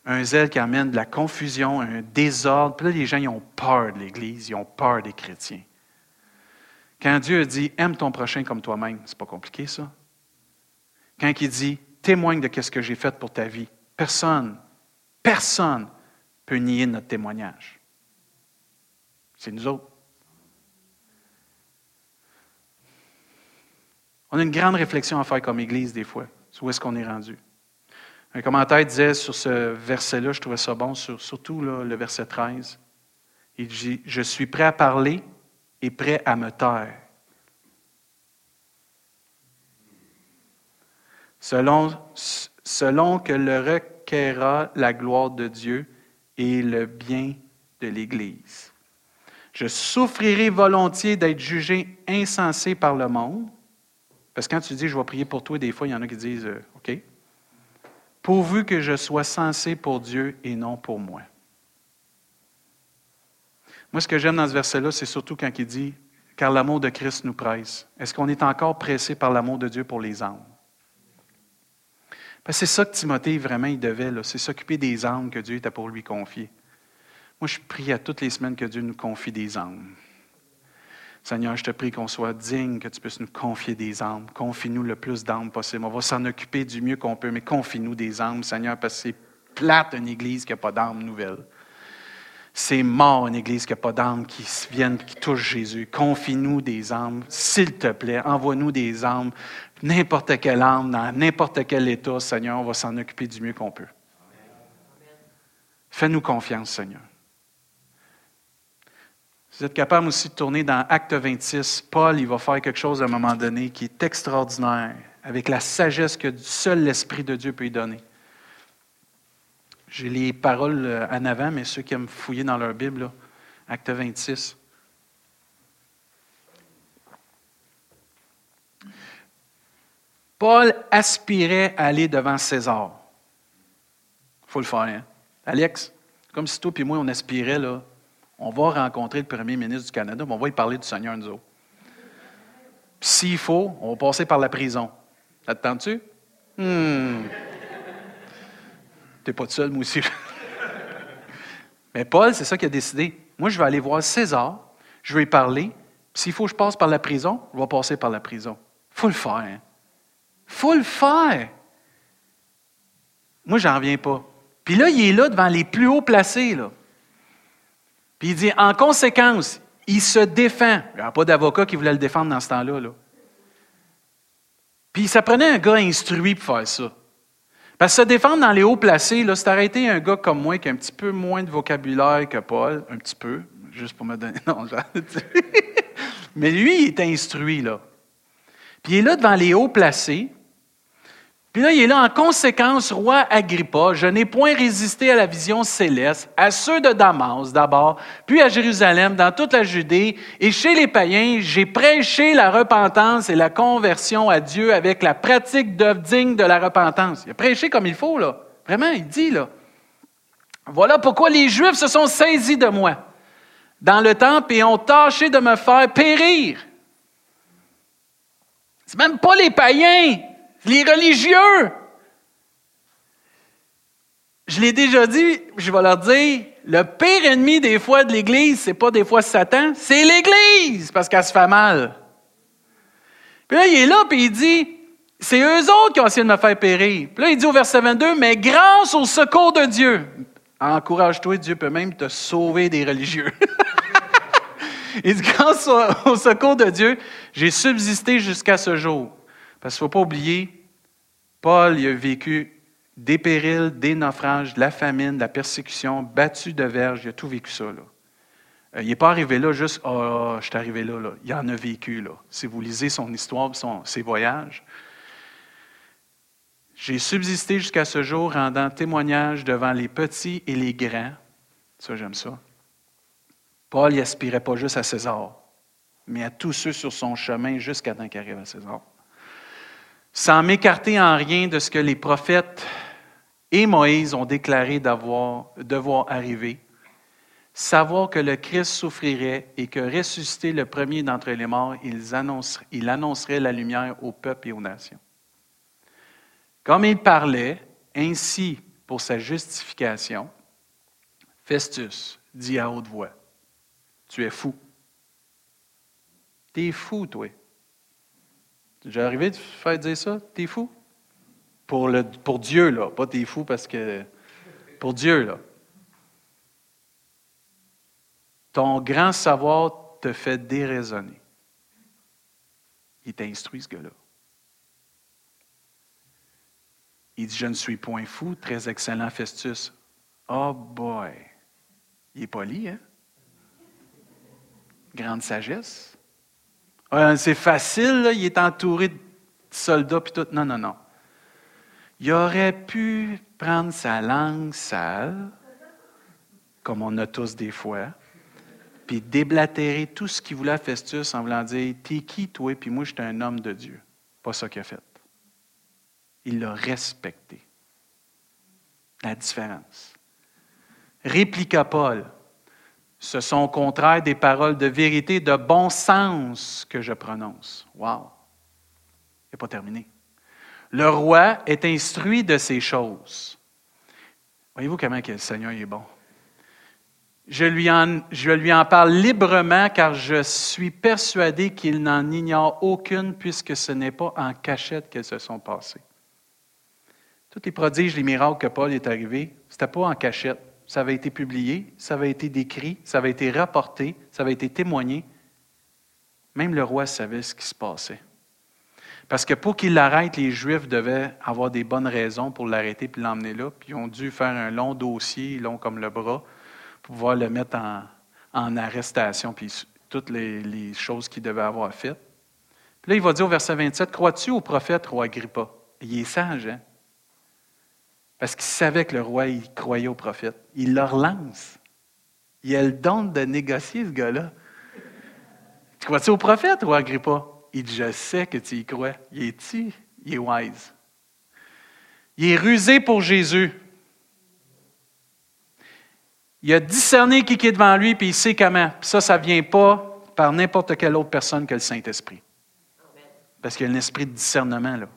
Un zèle qui amène de la confusion, un désordre. Puis là, les gens ils ont peur de l'Église, ils ont peur des chrétiens. Quand Dieu dit aime ton prochain comme toi-même, c'est pas compliqué ça. Quand il dit témoigne de ce que j'ai fait pour ta vie, personne, personne peut nier notre témoignage. C'est nous autres. On a une grande réflexion à faire comme Église des fois, sur où est-ce qu'on est rendu. Un commentaire disait sur ce verset-là, je trouvais ça bon, surtout le verset 13. Il dit Je suis prêt à parler et prêt à me taire. selon, selon que le requérera la gloire de Dieu et le bien de l'Église. Je souffrirai volontiers d'être jugé insensé par le monde. Parce que quand tu dis je vais prier pour toi, des fois, il y en a qui disent euh, OK. Pourvu que je sois sensé pour Dieu et non pour moi. Moi, ce que j'aime dans ce verset-là, c'est surtout quand il dit Car l'amour de Christ nous presse. Est-ce qu'on est encore pressé par l'amour de Dieu pour les âmes? c'est ça que Timothée, vraiment, il devait, c'est s'occuper des âmes que Dieu était pour lui confier. Moi, je prie à toutes les semaines que Dieu nous confie des âmes. Seigneur, je te prie qu'on soit digne, que tu puisses nous confier des âmes. Confie-nous le plus d'âmes possible. On va s'en occuper du mieux qu'on peut, mais confie-nous des âmes, Seigneur, parce que c'est plate une église qui n'a pas d'âme nouvelle. C'est mort une église qui n'a pas d'âme qui viennent, qui touche Jésus. Confie-nous des âmes, s'il te plaît. Envoie-nous des âmes, n'importe quelle âme, dans n'importe quel état, Seigneur. On va s'en occuper du mieux qu'on peut. Fais-nous confiance, Seigneur. Vous êtes capable aussi de tourner dans Acte 26. Paul, il va faire quelque chose à un moment donné qui est extraordinaire, avec la sagesse que seul l'Esprit de Dieu peut lui donner. J'ai les paroles euh, en avant, mais ceux qui aiment fouiller dans leur Bible, Acte 26. Paul aspirait à aller devant César. Faut le faire. Hein? Alex, comme si toi et moi, on aspirait là, on va rencontrer le premier ministre du Canada, mais on va y parler du Seigneur, nous autres. S'il faut, on va passer par la prison. T'attends-tu? Hmm. T'es pas tout seul, moi aussi. mais Paul, c'est ça qu'il a décidé. Moi, je vais aller voir César, je vais y parler. S'il faut que je passe par la prison, je vais passer par la prison. Faut le faire. Hein. faut le faire. Moi, j'en reviens pas. Puis là, il est là devant les plus hauts placés. Puis il dit, en conséquence, il se défend. Il n'y a pas d'avocat qui voulait le défendre dans ce temps-là. Là. Puis ça prenait un gars instruit pour faire ça. Parce que se défendre dans les hauts placés, là, c'est arrêter un gars comme moi qui a un petit peu moins de vocabulaire que Paul, un petit peu, juste pour me donner. Non, Mais lui, il est instruit, là. Puis il est là devant les hauts placés, puis là, il est là en conséquence, roi Agrippa, je n'ai point résisté à la vision céleste, à ceux de Damas d'abord, puis à Jérusalem, dans toute la Judée, et chez les païens, j'ai prêché la repentance et la conversion à Dieu avec la pratique d'œuvres dignes de la repentance. Il a prêché comme il faut, là. Vraiment, il dit, là. Voilà pourquoi les Juifs se sont saisis de moi dans le temple et ont tâché de me faire périr. C'est même pas les païens les religieux. Je l'ai déjà dit, je vais leur dire, le pire ennemi des fois de l'Église, c'est pas des fois Satan, c'est l'Église, parce qu'elle se fait mal. Puis là, il est là, puis il dit, c'est eux autres qui ont essayé de me faire périr. Puis là, il dit au verset 22, mais grâce au secours de Dieu, encourage-toi, Dieu peut même te sauver des religieux. il dit, grâce au, au secours de Dieu, j'ai subsisté jusqu'à ce jour. Parce qu'il ne faut pas oublier, Paul il a vécu des périls, des naufrages, de la famine, de la persécution, battu de verge, il a tout vécu ça. Là. Euh, il n'est pas arrivé là juste Ah, oh, je suis arrivé là, là. Il en a vécu. Là. Si vous lisez son histoire, son, ses voyages. J'ai subsisté jusqu'à ce jour, rendant témoignage devant les petits et les grands. Ça, j'aime ça. Paul n'aspirait pas juste à César, mais à tous ceux sur son chemin jusqu'à temps qu'il arrive à César sans m'écarter en rien de ce que les prophètes et Moïse ont déclaré devoir arriver, savoir que le Christ souffrirait et que ressuscité le premier d'entre les morts, il annoncerait, il annoncerait la lumière au peuple et aux nations. Comme il parlait, ainsi pour sa justification, Festus dit à haute voix, Tu es fou. Tu es fou, toi. J'ai arrivé de faire dire ça? T'es fou? Pour, le, pour Dieu, là. Pas t'es fou parce que. Pour Dieu, là. Ton grand savoir te fait déraisonner. Il t'instruit, ce gars-là. Il dit Je ne suis point fou, très excellent Festus. Oh boy! Il est poli, hein? Grande sagesse c'est facile, il est entouré de soldats puis tout. Non, non, non. Il aurait pu prendre sa langue sale, comme on a tous des fois, puis déblatérer tout ce qu'il voulait à Festus en voulant dire T'es qui, toi, puis moi, j'étais un homme de Dieu. Pas ça qu'il a fait. Il l'a respecté. La différence. Répliqua Paul Ce sont au contraire des paroles de vérité, de bon sens que je prononce. Wow! Il n'est pas terminé. Le roi est instruit de ces choses. Voyez-vous comment le Seigneur est bon? Je lui, en, je lui en parle librement car je suis persuadé qu'il n'en ignore aucune puisque ce n'est pas en cachette qu'elles se sont passées. Tous les prodiges, les miracles que Paul est arrivé, ce n'était pas en cachette. Ça avait été publié, ça avait été décrit, ça avait été rapporté, ça avait été témoigné. Même le roi savait ce qui se passait. Parce que pour qu'il l'arrête, les Juifs devaient avoir des bonnes raisons pour l'arrêter et l'emmener là. Puis ils ont dû faire un long dossier, long comme le bras, pour pouvoir le mettre en, arrestation, puis toutes les, les choses qu'il devait avoir faites. Puis là, il va dire au verset 27, Crois-tu au prophète, roi Agrippa? Il est sage, hein? Parce qu'il savait que le roi, il croyait au prophète. Il le relance. Il a le don de négocier, ce gars-là. Tu crois-tu au prophète, roi Agrippa? Il dit, je sais que tu y crois. Il est il Il est wise. Il est rusé pour Jésus. Il a discerné qui est devant lui, puis il sait comment. ça, ça ne vient pas par n'importe quelle autre personne que le Saint-Esprit. Parce qu'il y a un esprit de discernement là.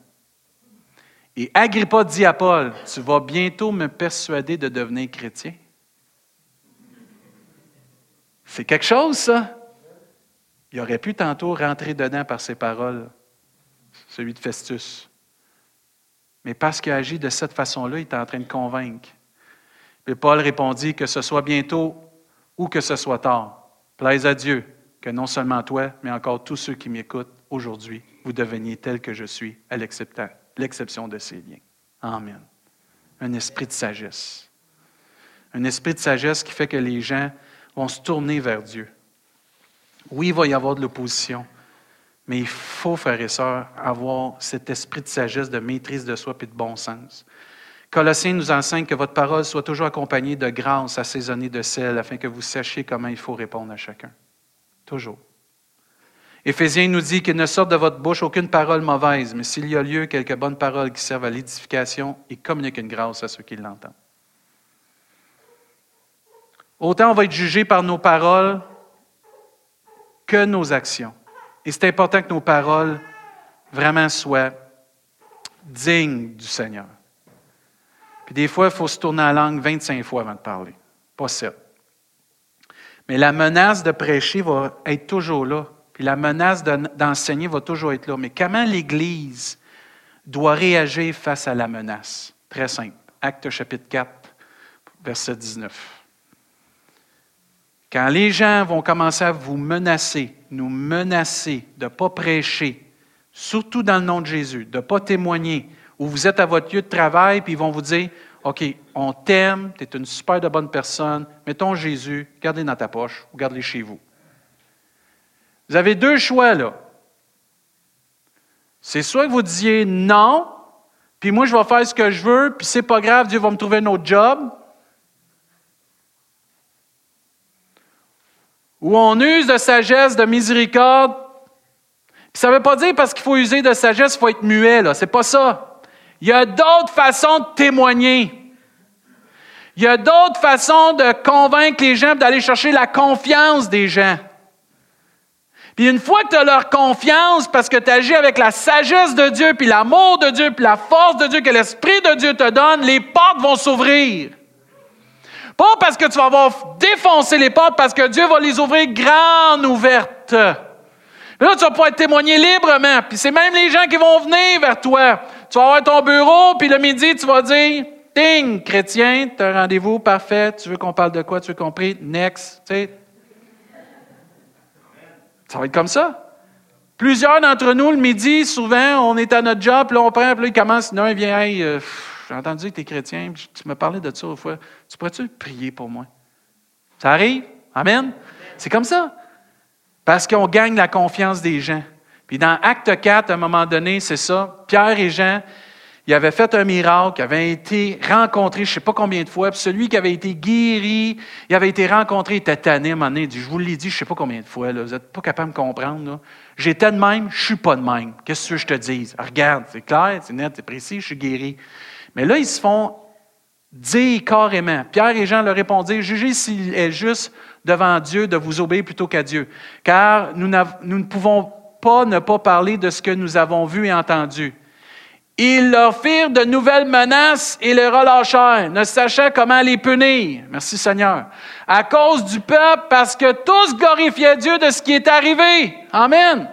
Et Agrippa dit à Paul, tu vas bientôt me persuader de devenir chrétien. C'est quelque chose, ça. Il aurait pu tantôt rentrer dedans par ses paroles, celui de Festus. Mais parce qu'il agit de cette façon-là, il est en train de convaincre. Et Paul répondit que ce soit bientôt ou que ce soit tard. Plaise à Dieu que non seulement toi, mais encore tous ceux qui m'écoutent aujourd'hui, vous deveniez tels que je suis, à l'exception de ces liens. Amen. Un esprit de sagesse. Un esprit de sagesse qui fait que les gens vont se tourner vers Dieu. Oui, il va y avoir de l'opposition, mais il faut, frères et sœurs, avoir cet esprit de sagesse, de maîtrise de soi et de bon sens. Colossiens nous enseigne que votre parole soit toujours accompagnée de grâce assaisonnée de sel, afin que vous sachiez comment il faut répondre à chacun. Toujours. Éphésiens nous dit qu'il ne sorte de votre bouche aucune parole mauvaise, mais s'il y a lieu, quelques bonnes paroles qui servent à l'édification et communiquent une grâce à ceux qui l'entendent. Autant on va être jugé par nos paroles que nos actions. Et c'est important que nos paroles vraiment soient dignes du Seigneur. Puis des fois, il faut se tourner la langue 25 fois avant de parler, pas 7. Mais la menace de prêcher va être toujours là. Puis la menace d'enseigner va toujours être là. Mais comment l'Église doit réagir face à la menace? Très simple. Acte chapitre 4, verset 19. Quand les gens vont commencer à vous menacer, nous menacer de ne pas prêcher, surtout dans le nom de Jésus, de ne pas témoigner, ou vous êtes à votre lieu de travail, puis ils vont vous dire, OK, on t'aime, tu es une super de bonne personne, mettons Jésus, gardez dans ta poche ou gardez-le chez vous. Vous avez deux choix là. C'est soit que vous disiez non, puis moi je vais faire ce que je veux, puis c'est pas grave, Dieu va me trouver un autre job, où on use de sagesse, de miséricorde. Puis ça ne veut pas dire parce qu'il faut user de sagesse, il faut être muet, là. C'est pas ça. Il y a d'autres façons de témoigner. Il y a d'autres façons de convaincre les gens, d'aller chercher la confiance des gens. Puis une fois que tu as leur confiance, parce que tu agis avec la sagesse de Dieu, puis l'amour de Dieu, puis la force de Dieu que l'Esprit de Dieu te donne, les portes vont s'ouvrir. Pas parce que tu vas avoir défoncé les portes, parce que Dieu va les ouvrir grandes ouvertes. là, tu vas pouvoir témoigner librement. Puis c'est même les gens qui vont venir vers toi. Tu vas avoir ton bureau, puis le midi, tu vas dire Ding, chrétien, tu as un rendez-vous, parfait. Tu veux qu'on parle de quoi? Tu veux qu'on prie? Next. Ça va être comme ça. Plusieurs d'entre nous, le midi, souvent, on est à notre job, puis là, on prend, puis là, il commence, non, il vient, hey, euh, j'ai entendu que tu es chrétien, tu me parlais de ça une fois. Tu pourrais-tu prier pour moi? Ça arrive? Amen? C'est comme ça. Parce qu'on gagne la confiance des gens. Puis dans Acte 4, à un moment donné, c'est ça. Pierre et Jean, il avait fait un miracle, il avait été rencontré je ne sais pas combien de fois, puis celui qui avait été guéri, il avait été rencontré, il était tanné à un je vous l'ai dit je ne sais pas combien de fois, là, vous n'êtes pas capable de me comprendre. J'étais de même, je ne suis pas de même. Qu'est-ce que je te dise? regarde, c'est clair, c'est net, c'est précis, je suis guéri. Mais là, ils se font dire carrément. Pierre et Jean leur répondirent, jugez s'il est juste devant Dieu de vous obéir plutôt qu'à Dieu, car nous ne pouvons pas ne pas parler de ce que nous avons vu et entendu. Ils leur firent de nouvelles menaces et les relâchèrent, ne sachant comment les punir. Merci Seigneur. À cause du peuple, parce que tous glorifiaient Dieu de ce qui est arrivé. Amen.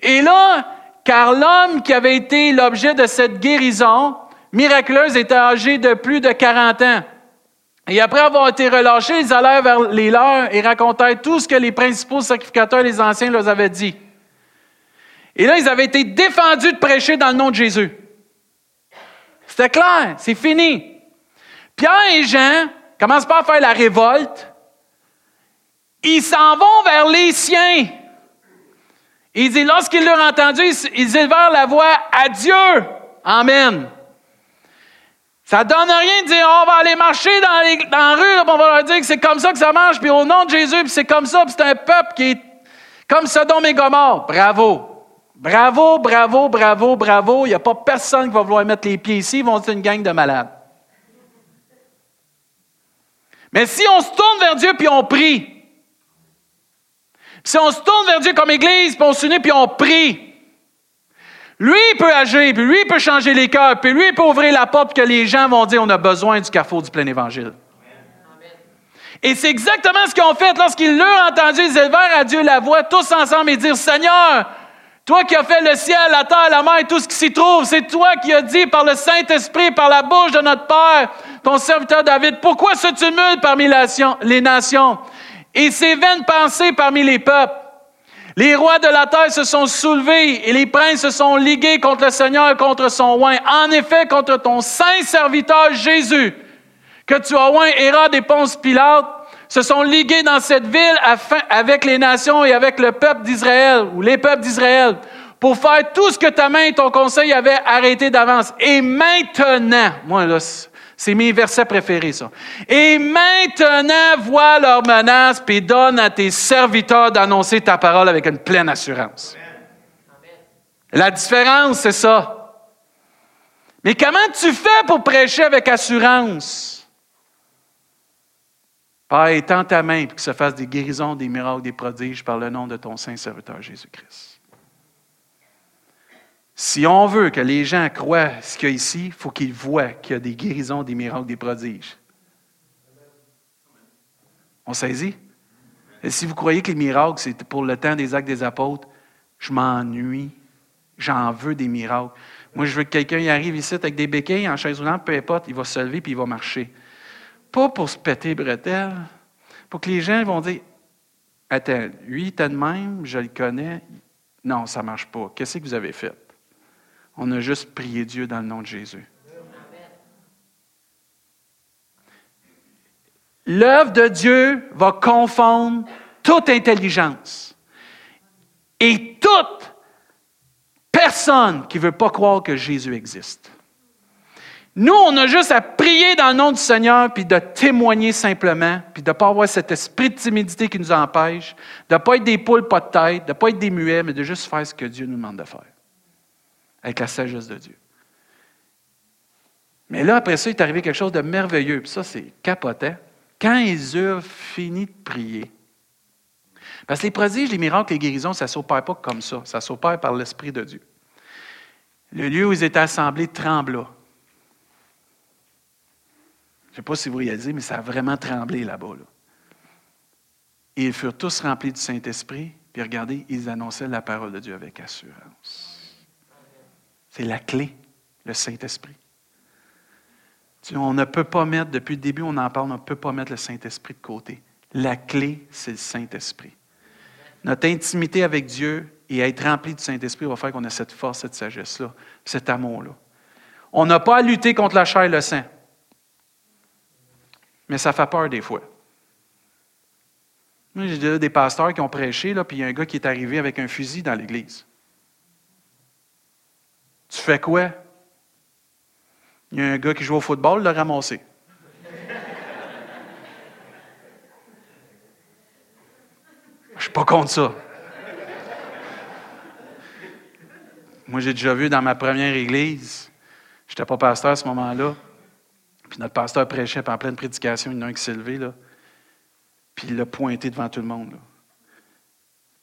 Et là, car l'homme qui avait été l'objet de cette guérison miraculeuse était âgé de plus de 40 ans. Et après avoir été relâchés, ils allèrent vers les leurs et racontèrent tout ce que les principaux sacrificateurs et les anciens leur avaient dit. Et là, ils avaient été défendus de prêcher dans le nom de Jésus. C'était clair, c'est fini. Pierre et Jean commencent pas à faire la révolte. Ils s'en vont vers les siens. Il dit, lorsqu'ils l'ont entendu, ils élevèrent la voix à Dieu. Amen. Ça ne donne rien de dire, on va aller marcher dans, la rue, on va leur dire que c'est comme ça que ça marche, puis au nom de Jésus, puis c'est comme ça, puis c'est un peuple qui est comme Sodome et Gomorre. Bravo. Bravo, bravo, bravo, bravo. Il n'y a pas personne qui va vouloir mettre les pieds ici. Ils vont être une gang de malades. Mais si on se tourne vers Dieu puis on prie, si on se tourne vers Dieu comme Église, puis on s'unit puis on prie, lui il peut agir, puis lui il peut changer les cœurs, puis lui il peut ouvrir la porte que les gens vont dire on a besoin du carrefour du plein évangile. Et c'est exactement ce qu'ils ont fait lorsqu'ils l'ont entendu, ils élevèrent à Dieu la voix tous ensemble et dire Seigneur, toi qui as fait le ciel, la terre, la mer et tout ce qui s'y trouve, c'est toi qui as dit par le Saint-Esprit, par la bouche de notre Père, ton serviteur David, pourquoi ce tumulte parmi les nations? Et ces vaines pensées parmi les peuples? Les rois de la terre se sont soulevés et les princes se sont ligués contre le Seigneur et contre son oint. En effet, contre ton saint serviteur Jésus, que tu as oint Hérode et Ponce Pilate, se sont ligués dans cette ville avec les nations et avec le peuple d'Israël, ou les peuples d'Israël, pour faire tout ce que ta main et ton conseil avaient arrêté d'avance. Et maintenant, moi là, c'est mes versets préférés, ça. Et maintenant, vois leurs menaces, puis donne à tes serviteurs d'annoncer ta parole avec une pleine assurance. La différence, c'est ça. Mais comment tu fais pour prêcher avec assurance? Père, étends ta main pour que se fasse des guérisons, des miracles, des prodiges par le nom de ton saint serviteur Jésus-Christ. Si on veut que les gens croient ce qu'il y a ici, il faut qu'ils voient qu'il y a des guérisons, des miracles, des prodiges. On saisit? Et si vous croyez que les miracles, c'est pour le temps des actes des apôtres, je m'ennuie. J'en veux des miracles. Moi, je veux que quelqu'un y arrive ici avec des béquilles en chaise roulante, peu importe, il va se lever puis il va marcher. Pas pour se péter bretelles, pour que les gens vont dire Attends, lui, t'as de même, je le connais. Non, ça ne marche pas. Qu'est-ce que vous avez fait? On a juste prié Dieu dans le nom de Jésus. L'œuvre de Dieu va confondre toute intelligence et toute personne qui ne veut pas croire que Jésus existe. Nous, on a juste à prier dans le nom du Seigneur, puis de témoigner simplement, puis de ne pas avoir cet esprit de timidité qui nous empêche, de ne pas être des poules pas de tête, de ne pas être des muets, mais de juste faire ce que Dieu nous demande de faire, avec la sagesse de Dieu. Mais là, après ça, il est arrivé quelque chose de merveilleux, puis ça, c'est capotant. Quand ils eurent fini de prier, parce que les prodiges, les miracles, les guérisons, ça ne s'opère pas comme ça, ça s'opère par l'Esprit de Dieu. Le lieu où ils étaient assemblés trembla sais pas si vous réalisez, mais ça a vraiment tremblé là-bas. Et ils furent tous remplis du Saint-Esprit, puis regardez, ils annonçaient la parole de Dieu avec assurance. C'est la clé, le Saint-Esprit. On ne peut pas mettre, depuis le début, on en parle, on ne peut pas mettre le Saint-Esprit de côté. La clé, c'est le Saint-Esprit. Notre intimité avec Dieu et être rempli du Saint-Esprit va faire qu'on a cette force, cette sagesse-là, cet amour-là. On n'a pas à lutter contre la chair et le sang. Mais ça fait peur des fois. J'ai déjà des pasteurs qui ont prêché, là, puis il y a un gars qui est arrivé avec un fusil dans l'église. Tu fais quoi? Il y a un gars qui joue au football, l'a ramassé. Je suis pas contre ça. Moi, j'ai déjà vu dans ma première église, je n'étais pas pasteur à ce moment-là, puis notre pasteur prêchait, puis en pleine prédication, il y en a un qui s'est levé, là, puis il l'a pointé devant tout le monde.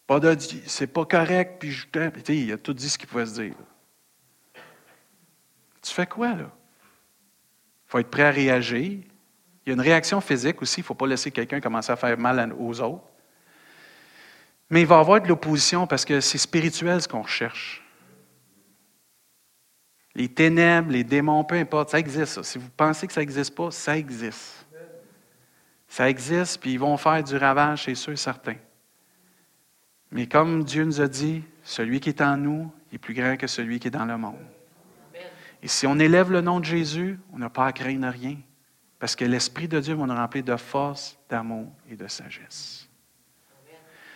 Pas de c'est pas correct, puis je il a tout dit ce qu'il pouvait se dire. Tu fais quoi, là? Il faut être prêt à réagir. Il y a une réaction physique aussi, il ne faut pas laisser quelqu'un commencer à faire mal aux autres. Mais il va y avoir de l'opposition parce que c'est spirituel ce qu'on recherche. Les ténèbres, les démons, peu importe, ça existe. Si vous pensez que ça n'existe pas, ça existe. Ça existe, puis ils vont faire du ravage, c'est sûr et certain. Mais comme Dieu nous a dit, celui qui est en nous est plus grand que celui qui est dans le monde. Et si on élève le nom de Jésus, on n'a pas à craindre rien, parce que l'Esprit de Dieu va nous remplir de force, d'amour et de sagesse.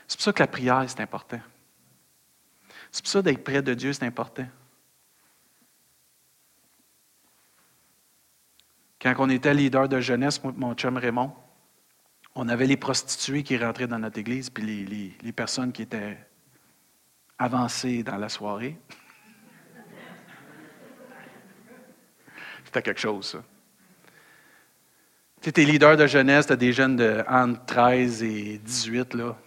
C'est pour ça que la prière, c'est important. C'est pour ça d'être près de Dieu, c'est important. Quand on était leader de jeunesse, mon chum Raymond, on avait les prostituées qui rentraient dans notre église, puis les, personnes qui étaient avancées dans la soirée. C'était quelque chose, ça. Tu es leader de jeunesse, tu as des jeunes de entre 13 et 18, là.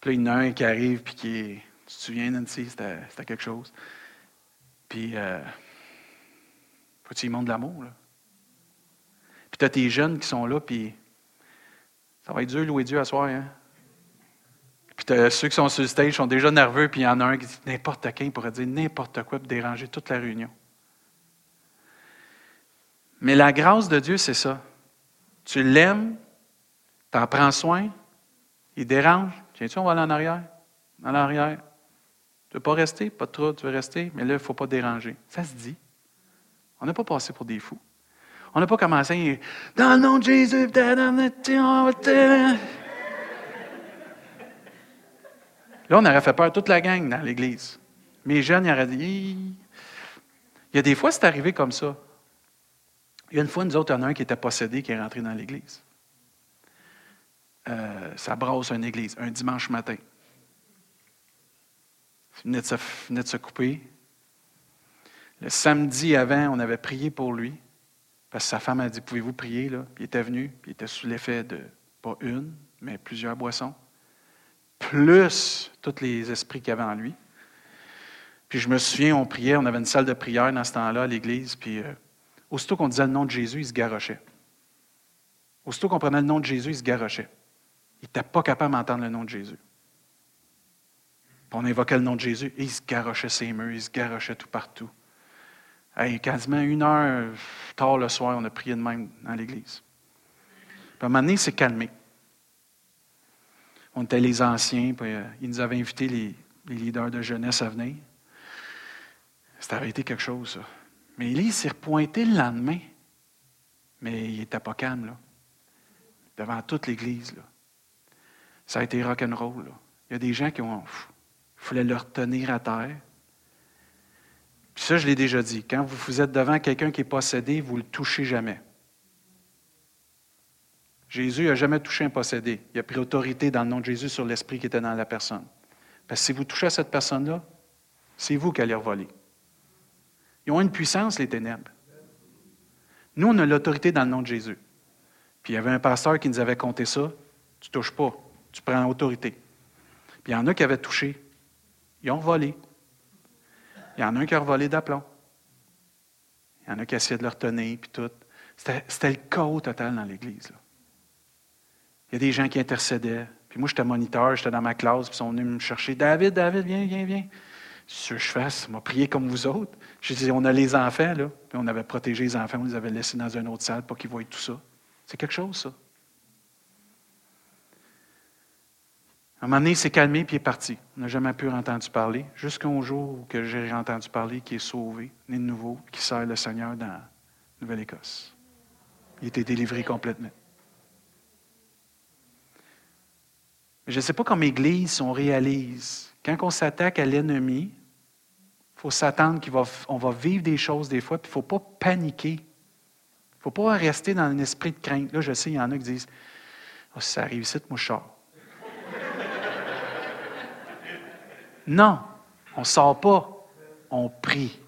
Puis là, il y en a un qui arrive, puis qui est. Tu te souviens, Nancy? C'était quelque chose. Puis, euh, faut tu y de l'amour, là. Puis tu as tes jeunes qui sont là, puis ça va être dur louer Dieu à soir. Hein? Puis ceux qui sont sur le stage sont déjà nerveux, puis il y en a un qui dit n'importe qui pourrait dire n'importe quoi pour déranger toute la réunion. Mais la grâce de Dieu, c'est ça. Tu l'aimes, tu en prends soin, il dérange. Tiens-tu, on va aller en arrière? En arrière. Tu ne veux pas rester? Pas trop, tu veux rester? Mais là, il ne faut pas déranger. Ça se dit. On n'a pas passé pour des fous. On n'a pas commencé dans le nom de Jésus. Là, on aurait fait peur toute la gang dans l'Église. Mes jeunes, ils auraient dit. Il y a des fois, c'est arrivé comme ça. Il y a une fois, nous autres, il y en a un qui était possédé qui est rentré dans l'Église. Euh, ça brosse une église, un dimanche matin. Il venait de se couper. Le samedi avant, on avait prié pour lui. Parce que sa femme a dit Pouvez-vous prier là? Il était venu, il était sous l'effet de pas une, mais plusieurs boissons, plus tous les esprits qu'il y avait en lui. Puis je me souviens, on priait, on avait une salle de prière dans ce temps-là à l'église, puis euh, aussitôt qu'on disait le nom de Jésus, il se garochait. Aussitôt qu'on prenait le nom de Jésus, il se garochait. Il n'était pas capable d'entendre le nom de Jésus. Puis on invoquait le nom de Jésus, et il se garochait ses murs, il se garochait tout partout. Quasiment une heure tard le soir, on a prié de même dans l'église. Puis à un moment donné, il s'est calmé. On était les anciens, puis euh, ils nous avaient invité les, leaders de jeunesse à venir. C'était avait été quelque chose, ça. Mais il s'est repointé le lendemain. Mais il n'était pas calme, là. Devant toute l'Église, là. Ça a été rock'n'roll. Il y a des gens qui ont. Il fallait leur tenir à terre. Puis ça, je l'ai déjà dit. Quand vous êtes devant quelqu'un qui est possédé, vous ne le touchez jamais. Jésus n'a jamais touché un possédé. Il a pris autorité dans le nom de Jésus sur l'esprit qui était dans la personne. Parce que si vous touchez à cette personne-là, c'est vous qui allez revoler. Ils ont une puissance, les ténèbres. Nous, on a l'autorité dans le nom de Jésus. Puis il y avait un pasteur qui nous avait compté ça. Tu touches pas, tu prends autorité. Puis il y en a qui avaient touché. Ils ont volé. Il y en a un qui a revolé d'aplomb. Il y en a qui essayaient de le retenir, puis tout. C'était le chaos total dans l'Église. Il y a des gens qui intercédaient. Puis moi, j'étais moniteur, j'étais dans ma classe, puis ils sont venus me chercher. David, David, viens, viens, viens. Ce que je fasse, m'a prié comme vous autres. Je dis, on a les enfants, là. Puis on avait protégé les enfants, on les avait laissés dans une autre salle pour qu'ils voient tout ça. C'est quelque chose, ça. Un moment donné, il s'est calmé puis il est parti. On n'a jamais pu entendre parler, jusqu'au jour où j'ai entendu parler qu'il est sauvé, né de nouveau, qui sert le Seigneur dans Nouvelle-Écosse. Il été délivré complètement. Je ne sais pas comme Église on réalise. Quand on s'attaque à l'ennemi, il faut s'attendre qu'on va, vivre des choses des fois, puis il ne faut pas paniquer. Il ne faut pas rester dans un esprit de crainte. Là, je sais, il y en a qui disent oh, ça arrive ici, moi, je sors. Non, on ne sort pas. On prie.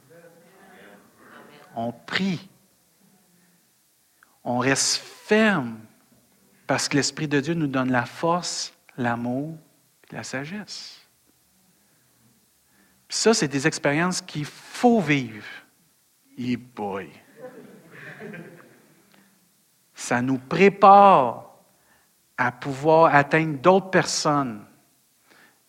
On prie. On reste ferme parce que l'Esprit de Dieu nous donne la force, l'amour et la sagesse. ça, c'est des expériences qu'il faut vivre. Et boy! Ça nous prépare à pouvoir atteindre d'autres personnes,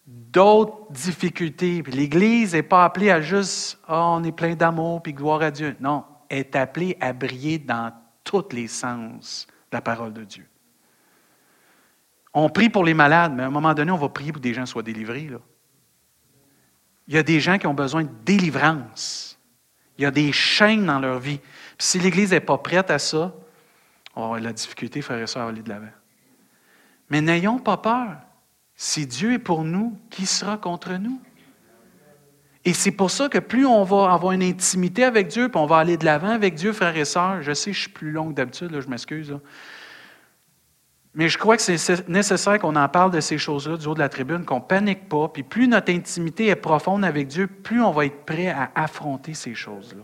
d'autres difficultés. L'Église n'est pas appelée à juste oh, on est plein d'amour puis gloire à Dieu. Non, elle est appelée à briller dans tous les sens de la parole de Dieu. On prie pour les malades, mais à un moment donné, on va prier pour que des gens soient délivrés. Il y a des gens qui ont besoin de délivrance. Il y a des chaînes dans leur vie. si l'Église n'est pas prête à ça, va la difficulté, frère et soeur, à aller de l'avant. Mais n'ayons pas peur. Si Dieu est pour nous, qui sera contre nous? Et c'est pour ça que plus on va avoir une intimité avec Dieu, puis on va aller de l'avant avec Dieu, frères et sœurs, je sais, je suis plus long que d'habitude, je m'excuse. Mais je crois que c'est nécessaire qu'on en parle de ces choses-là du haut de la tribune, qu'on ne panique pas. Puis plus notre intimité est profonde avec Dieu, plus on va être prêt à affronter ces choses-là.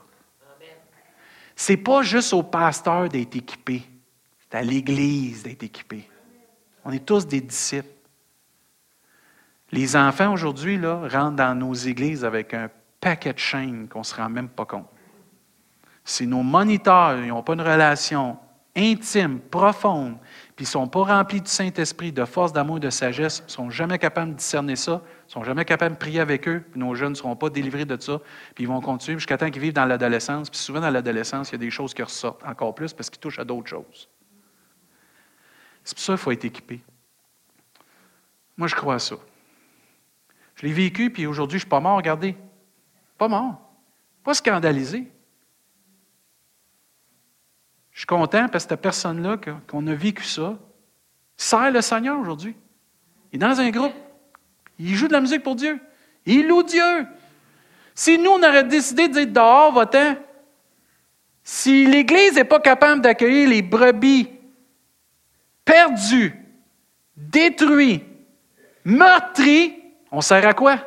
Ce n'est pas juste au pasteur d'être équipé, c'est à l'Église d'être équipé. On est tous des disciples. Les enfants aujourd'hui rentrent dans nos églises avec un paquet de chaînes qu'on ne se rend même pas compte. C'est nos moniteurs, n'ont pas une relation intime, profonde, puis ils ne sont pas remplis du Saint-Esprit, de force, d'amour et de sagesse, ils ne sont jamais capables de discerner ça, ils ne sont jamais capables de prier avec eux, puis nos jeunes ne seront pas délivrés de ça, puis ils vont continuer jusqu'à temps qu'ils vivent dans l'adolescence. Puis souvent, dans l'adolescence, il y a des choses qui ressortent encore plus parce qu'ils touchent à d'autres choses. C'est pour ça qu'il faut être équipé. Moi, je crois à ça. Je l'ai vécu, puis aujourd'hui, je ne suis pas mort, regardez. Pas mort. Pas scandalisé. Je suis content parce que cette personne-là, qu'on a vécu ça, sert le Seigneur aujourd'hui. Il est dans un groupe. Il joue de la musique pour Dieu. Il loue Dieu. Si nous, on aurait décidé de dire dehors, va-t'en, si l'Église n'est pas capable d'accueillir les brebis perdues, détruites, meurtries, on sert à quoi?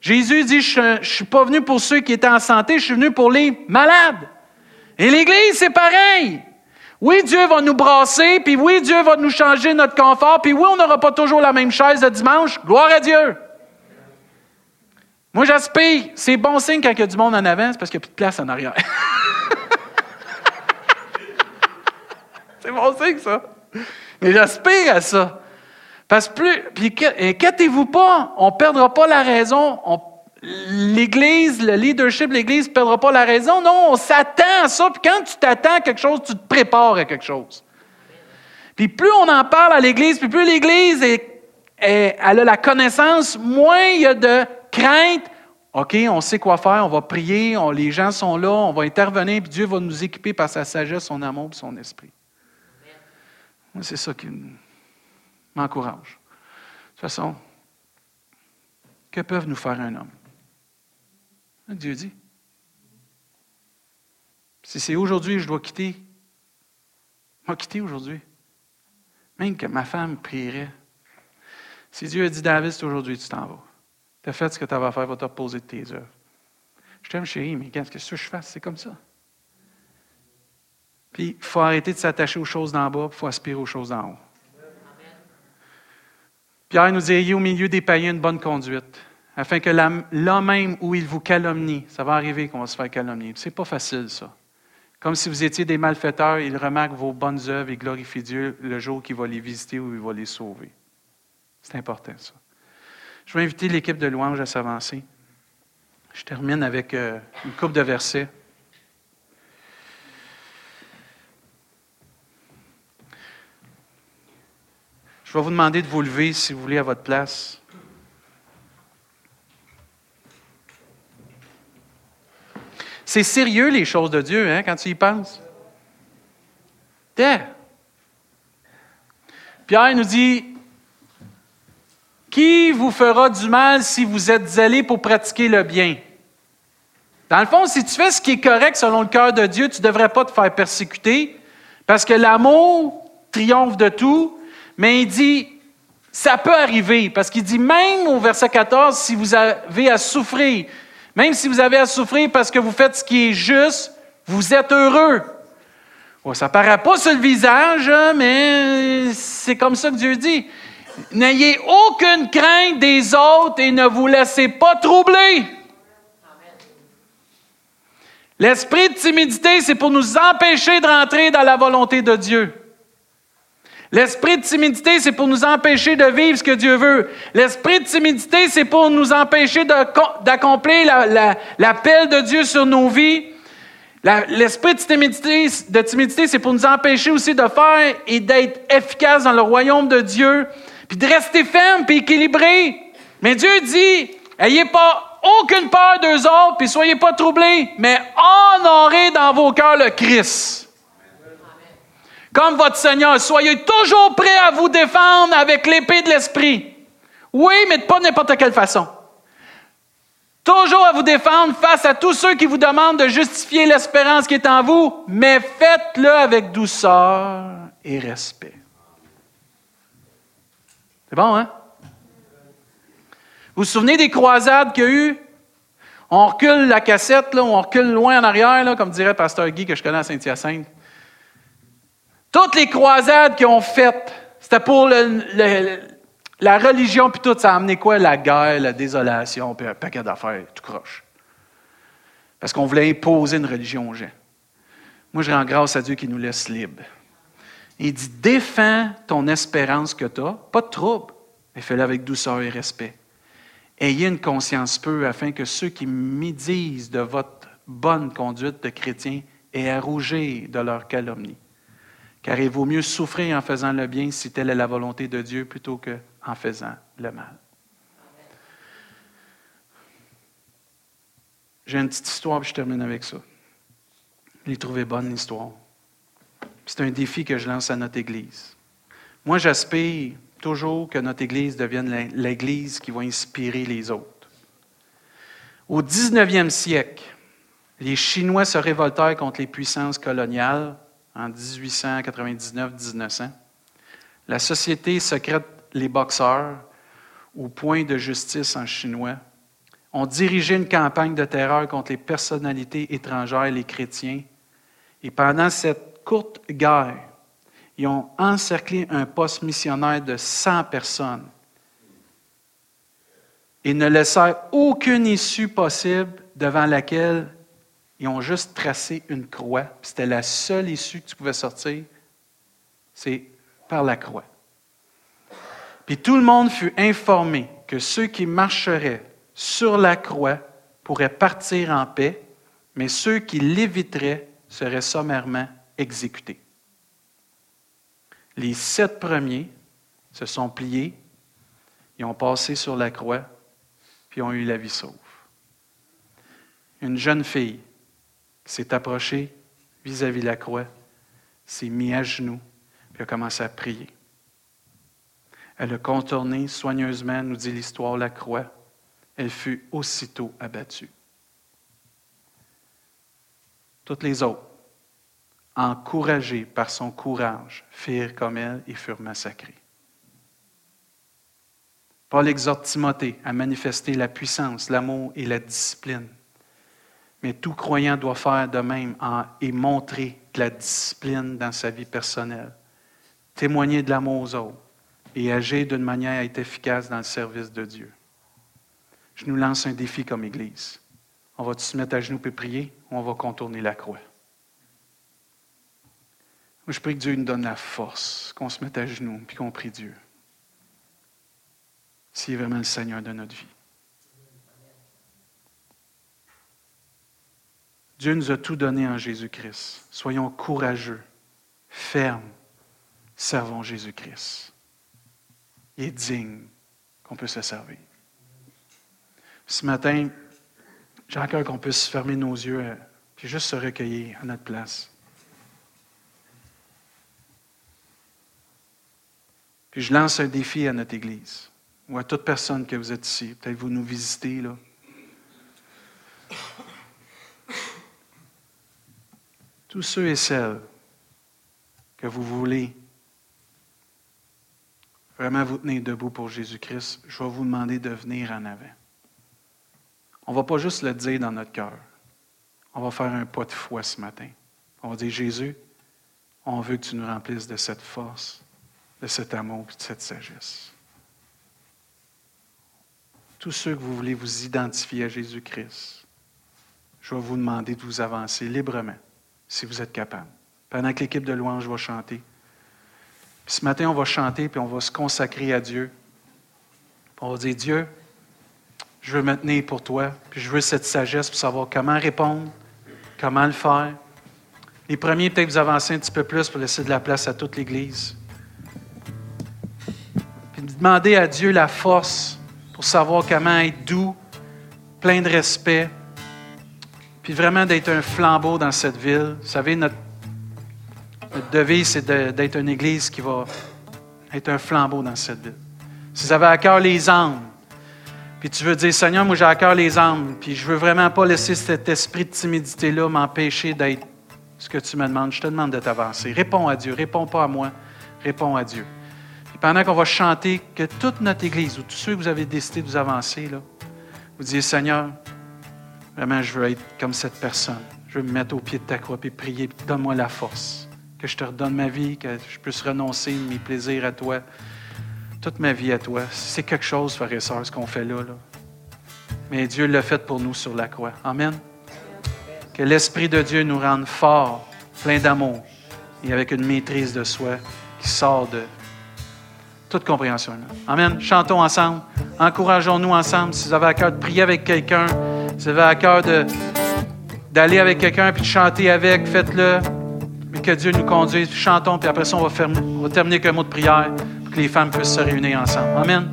Jésus dit, je ne suis pas venu pour ceux qui étaient en santé, je suis venu pour les malades. Et l'Église, c'est pareil. Oui, Dieu va nous brasser, puis oui, Dieu va nous changer notre confort, puis oui, on n'aura pas toujours la même chaise le dimanche. Gloire à Dieu. Moi, j'aspire. C'est bon signe quand il y a du monde en avant, c'est parce qu'il n'y a plus de place en arrière. c'est bon signe, ça. Mais j'aspire à ça. Parce plus. Puis, inquiétez-vous pas, on ne perdra pas la raison. On l'Église, le leadership de l'Église ne perdra pas la raison. Non, on s'attend à ça. Puis quand tu t'attends à quelque chose, tu te prépares à quelque chose. Puis plus on en parle à l'Église, puis plus l'Église a la connaissance, moins il y a de crainte. OK, on sait quoi faire, on va prier, les gens sont là, on va intervenir, puis Dieu va nous équiper par sa sagesse, son amour et son esprit. C'est ça qui m'encourage. De toute façon, que peuvent nous faire un homme? Dieu dit. Si c'est aujourd'hui que je dois quitter, vais quitter aujourd'hui. Même que ma femme prierait. Si Dieu a dit, David, c'est aujourd'hui, tu t'en vas. Tu as fait ce que tu vas faire, va te reposer de tes œuvres. Je t'aime, chérie, mais qu'est-ce que je fasse? C'est comme ça. Puis, il faut arrêter de s'attacher aux choses d'en bas, il faut aspirer aux choses d'en haut. Pierre nous ayez au milieu des païens une bonne conduite afin que là même où il vous calomnie, ça va arriver qu'on va se faire calomnier. C'est pas facile, ça. Comme si vous étiez des malfaiteurs, il remarque vos bonnes œuvres et glorifie Dieu le jour qu'il va les visiter ou il va les sauver. C'est important, ça. Je vais inviter l'équipe de louange à s'avancer. Je termine avec euh, une coupe de versets. Je vais vous demander de vous lever si vous voulez à votre place. C'est sérieux les choses de Dieu hein, quand tu y penses. Pierre nous dit, qui vous fera du mal si vous êtes allés pour pratiquer le bien? Dans le fond, si tu fais ce qui est correct selon le cœur de Dieu, tu ne devrais pas te faire persécuter parce que l'amour triomphe de tout. Mais il dit, ça peut arriver parce qu'il dit même au verset 14, si vous avez à souffrir, même si vous avez à souffrir parce que vous faites ce qui est juste, vous êtes heureux. ça ne paraît pas sur le visage, hein, mais c'est comme ça que Dieu dit. N'ayez aucune crainte des autres et ne vous laissez pas troubler. L'esprit de timidité, c'est pour nous empêcher de rentrer dans la volonté de Dieu. L'esprit de timidité, c'est pour nous empêcher de vivre ce que Dieu veut. L'esprit de timidité, c'est pour nous empêcher d'accomplir l'appel de Dieu sur nos vies. L'esprit de timidité, c'est pour nous empêcher aussi de faire et d'être efficace dans le royaume de Dieu, puis de rester ferme puis équilibré. Mais Dieu dit, ayez pas aucune peur d'eux autres, puis soyez pas troublés, mais honorez dans vos cœurs le Christ. Comme votre Seigneur, soyez toujours prêts à vous défendre avec l'épée de l'Esprit. Oui, mais pas de n'importe quelle façon. Toujours à vous défendre face à tous ceux qui vous demandent de justifier l'espérance qui est en vous, mais faites-le avec douceur et respect. C'est bon, hein? Vous vous souvenez des croisades qu'il y a eu? On recule la cassette, là, on recule loin en arrière, là, comme dirait Pasteur Guy que je connais à Saint-Hyacinthe. Toutes les croisades qu'ils ont faites, c'était pour la religion, puis tout, ça a amené quoi? La guerre, la désolation, puis un paquet d'affaires, tout croche. Parce qu'on voulait imposer une religion aux gens. Moi, je rends grâce à Dieu qui nous laisse libres. Il dit, défends ton espérance que tu as, pas de trouble, mais fais-le avec douceur et respect. Ayez une conscience peu afin que ceux qui médisent de votre bonne conduite de chrétien aient à rougir de leur calomnie car il vaut mieux souffrir en faisant le bien si telle est la volonté de Dieu plutôt qu'en faisant le mal. J'ai une petite histoire, puis je termine avec ça. Je l'ai trouvée bonne, l'histoire. C'est un défi que je lance à notre Église. Moi, j'aspire toujours que notre Église devienne l'Église qui va inspirer les autres. Au 19e siècle, les Chinois se révoltèrent contre les puissances coloniales en 1899-1900. La société secrète Les Boxeurs, au point de justice en chinois, ont dirigé une campagne de terreur contre les personnalités étrangères et les chrétiens. Et pendant cette courte guerre, ils ont encerclé un poste missionnaire de 100 personnes et ne laissèrent aucune issue possible devant laquelle ils ont juste tracé une croix. C'était la seule issue que tu pouvais sortir, c'est par la croix. Puis tout le monde fut informé que ceux qui marcheraient sur la croix pourraient partir en paix, mais ceux qui l'éviteraient seraient sommairement exécutés. Les sept premiers se sont pliés, ils ont passé sur la croix, puis ont eu la vie sauve. Une jeune fille s'est approché vis-à-vis de la croix, s'est mis à genoux, puis a commencé à prier. Elle a contourné soigneusement, nous dit l'histoire, la croix. Elle fut aussitôt abattue. Toutes les autres, encouragées par son courage, firent comme elle et furent massacrées. Paul exhorte Timothée à manifester la puissance, l'amour et la discipline mais tout croyant doit faire de même et montrer de la discipline dans sa vie personnelle, témoigner de l'amour aux autres et agir d'une manière à être efficace dans le service de Dieu. Je nous lance un défi comme Église. On va se mettre à genoux et prier ou on va contourner la croix? Moi, je prie que Dieu nous donne la force, qu'on se mette à genoux et qu'on prie Dieu. S'il est vraiment le Seigneur de notre vie. Dieu nous a tout donné en Jésus-Christ. Soyons courageux, fermes, servons Jésus-Christ. Il est digne qu'on puisse le servir. Ce matin, j'ai encore qu'on puisse fermer nos yeux et euh, juste se recueillir à notre place. Puis je lance un défi à notre Église ou à toute personne que vous êtes ici. Peut-être vous nous visitez là. Tous ceux et celles que vous voulez vraiment vous tenir debout pour Jésus-Christ, je vais vous demander de venir en avant. On ne va pas juste le dire dans notre cœur. On va faire un pas de foi ce matin. On va dire, Jésus, on veut que tu nous remplisses de cette force, de cet amour de cette sagesse. Tous ceux que vous voulez vous identifier à Jésus-Christ, je vais vous demander de vous avancer librement, si vous êtes capable. Pendant que l'équipe de louange va chanter. ce matin, on va chanter, puis on va se consacrer à Dieu. on va dire, Dieu, je veux me tenir pour toi, puis je veux cette sagesse pour savoir comment répondre, comment le faire. Les premiers, peut-être vous avancez un petit peu plus pour laisser de la place à toute l'Église. Puis demander à Dieu la force pour savoir comment être doux, plein de respect, puis vraiment d'être un flambeau dans cette ville. Vous savez, notre, devise, c'est d'être une Église qui va être un flambeau dans cette ville. Si vous avez à cœur les âmes, puis tu veux dire, Seigneur, moi j'ai à cœur les âmes, puis je veux vraiment pas laisser cet esprit de timidité-là m'empêcher d'être ce que tu me demandes. Je te demande de t'avancer. Réponds à Dieu, réponds pas à moi, réponds à Dieu pendant qu'on va chanter, que toute notre Église, ou tous ceux que vous avez décidé de vous avancer, là, vous disiez, Seigneur, vraiment, je veux être comme cette personne. Je veux me mettre au pied de ta croix et prier. Donne-moi la force. Que je te redonne ma vie, que je puisse renoncer mes plaisirs à toi. Toute ma vie à toi. C'est quelque chose, frères et sœurs, ce qu'on fait là. Mais Dieu l'a fait pour nous sur la croix. Amen. Que l'Esprit de Dieu nous rende forts, pleins d'amour et avec une maîtrise de soi qui sort de toute compréhension. Amen. Chantons ensemble. Encourageons-nous ensemble. Si vous avez à cœur de prier avec quelqu'un, si vous avez à cœur d'aller avec quelqu'un puis de chanter avec, faites-le. Mais que Dieu nous conduise. Chantons, puis après ça, on va, on va terminer avec un mot de prière pour que les femmes puissent se réunir ensemble. Amen.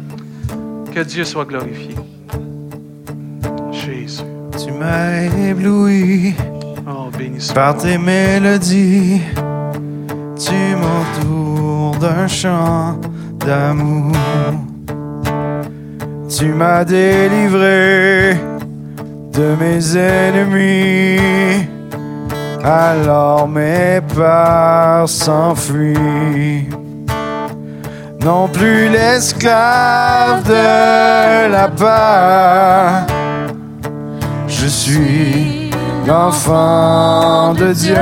Que Dieu soit glorifié. Jésus. Tu m'as ébloui oh, par tes mélodies. Tu m'entoures d'un chant d'amour. Tu m'as délivré de mes ennemis, alors mes peurs s'enfuient. Non plus l'esclave de la peur, je suis l'enfant de Dieu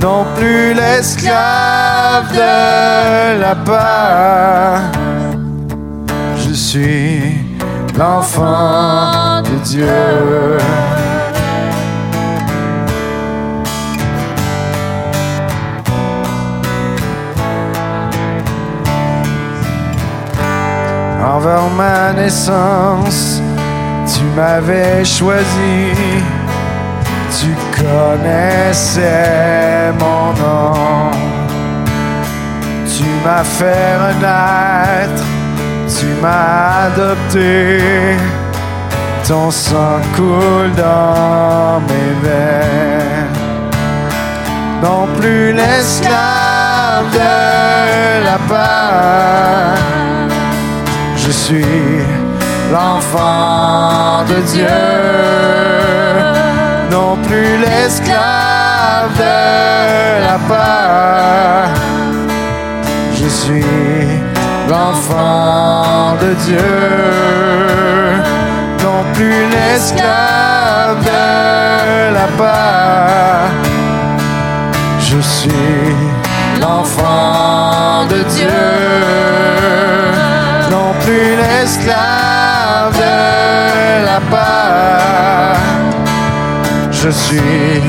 non plus l'esclave de la peur. Je suis l'enfant de Dieu. Envers ma naissance, tu m'avais choisi tu connaissais mon nom. Tu m'as fait renaître, m'as adopté. Ton sang coule dans mes veines. Non plus l'esclave de la peur. Je suis l'enfant de Dieu non plus l'esclave de la peur. Je suis l'enfant de Dieu, non plus l'esclave de la peur. Je suis l'enfant de Dieu, non plus l'esclave de la peur je suis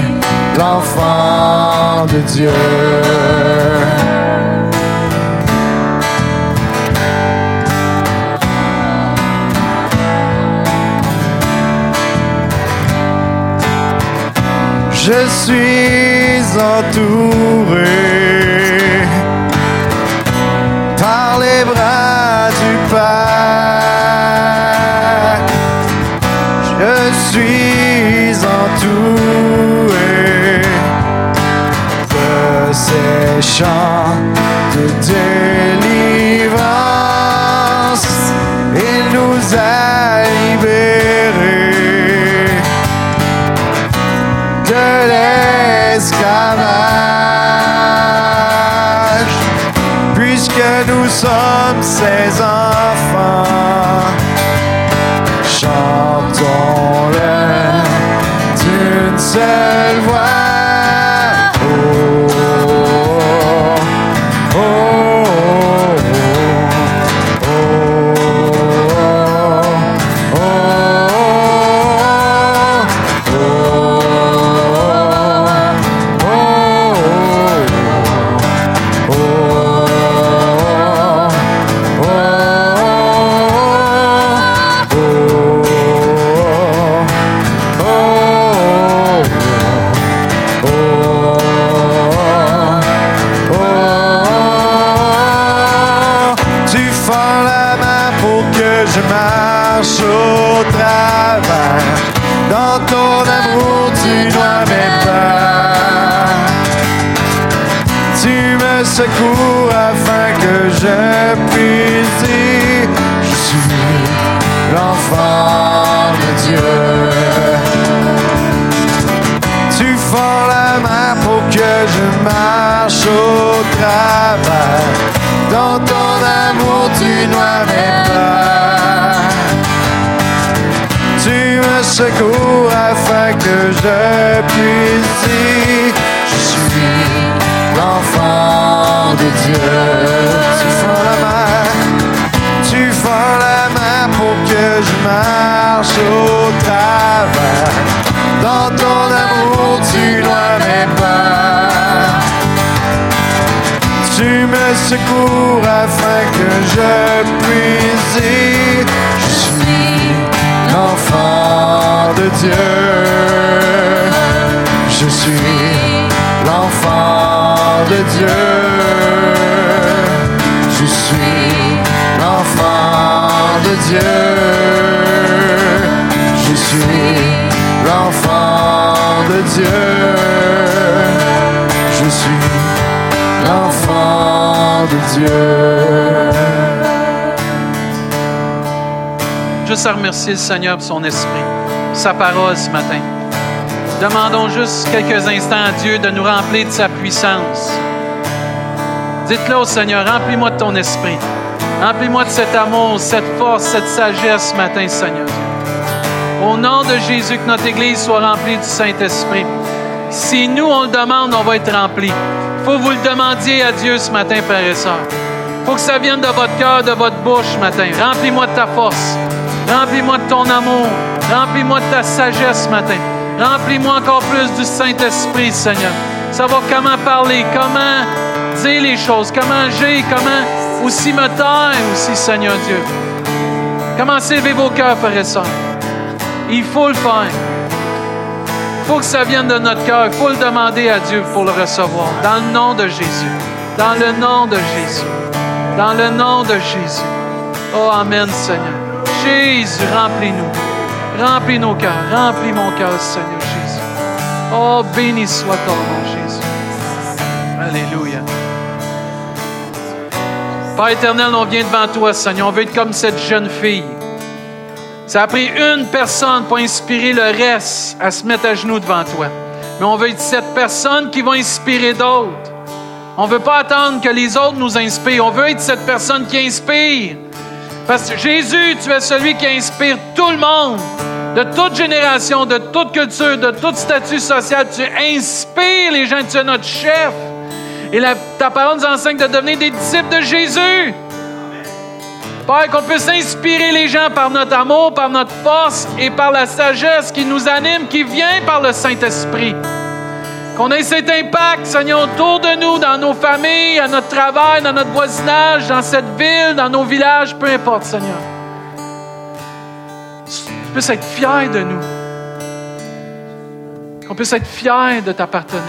l'enfant de Dieu. Je suis entouré par les bras du Père. Je suis entouré de ces chants de délivrance. Ses je suis l'enfant de Dieu. Tu fends la main, tu fends la main pour que je marche au travers. Dans ton amour, tu noies mes pas. Tu me secours afin que je puisse dire Je suis l'enfant de Dieu. Je suis l'enfant de Dieu. Je suis l'enfant de Dieu. Je suis l'enfant de Dieu. Je suis l'enfant de Dieu. Juste à remercier le Seigneur pour son esprit, sa parole ce matin. Demandons juste quelques instants à Dieu de nous remplir de sa puissance. Dites-le au Seigneur, remplis-moi de ton esprit. Remplis-moi de cet amour, cette force, cette sagesse ce matin, Seigneur. Au nom de Jésus, que notre Église soit remplie du Saint-Esprit. Si nous, on le demande, on va être remplis. Il faut que vous le demandiez à Dieu ce matin, frères et sœurs. Il faut que ça vienne de votre cœur, de votre bouche ce matin. Remplis-moi de ta force. Remplis-moi de ton amour. Remplis-moi de ta sagesse ce matin. Remplis-moi encore plus du Saint-Esprit, Seigneur. Savoir comment parler, comment dire les choses, comment agir, comment aussi me taire aussi, Seigneur Dieu. Commencez à élever vos cœurs, frères et sœurs? Il faut le faire. Il faut que ça vienne de notre cœur. Il faut le demander à Dieu pour le recevoir. Dans le nom de Jésus. Dans le nom de Jésus. Dans le nom de Jésus. Oh, Amen, Seigneur. Jésus, remplis-nous. Remplis nos cœurs. Remplis mon cœur, Seigneur Jésus. Oh, béni soit ton nom, Jésus. Alléluia. Père éternel, on vient devant toi, Seigneur. On veut être comme cette jeune fille. Ça a pris une personne pour inspirer le reste à se mettre à genoux devant toi. Mais on veut être cette personne qui va inspirer d'autres. On ne veut pas attendre que les autres nous inspirent. On veut être cette personne qui inspire. Parce que Jésus, tu es celui qui inspire tout le monde, de toute génération, de toute culture, de tout statut social. Tu inspires les gens, tu es notre chef. Et ta parole nous enseigne de devenir des disciples de Jésus. Père, qu'on puisse inspirer les gens par notre amour, par notre force et par la sagesse qui nous anime, qui vient par le Saint-Esprit. Qu'on ait cet impact, Seigneur, autour de nous, dans nos familles, à notre travail, dans notre voisinage, dans cette ville, dans nos villages, peu importe, Seigneur. Tu puisses être fier de nous. Qu'on puisse être fier de t'appartenir.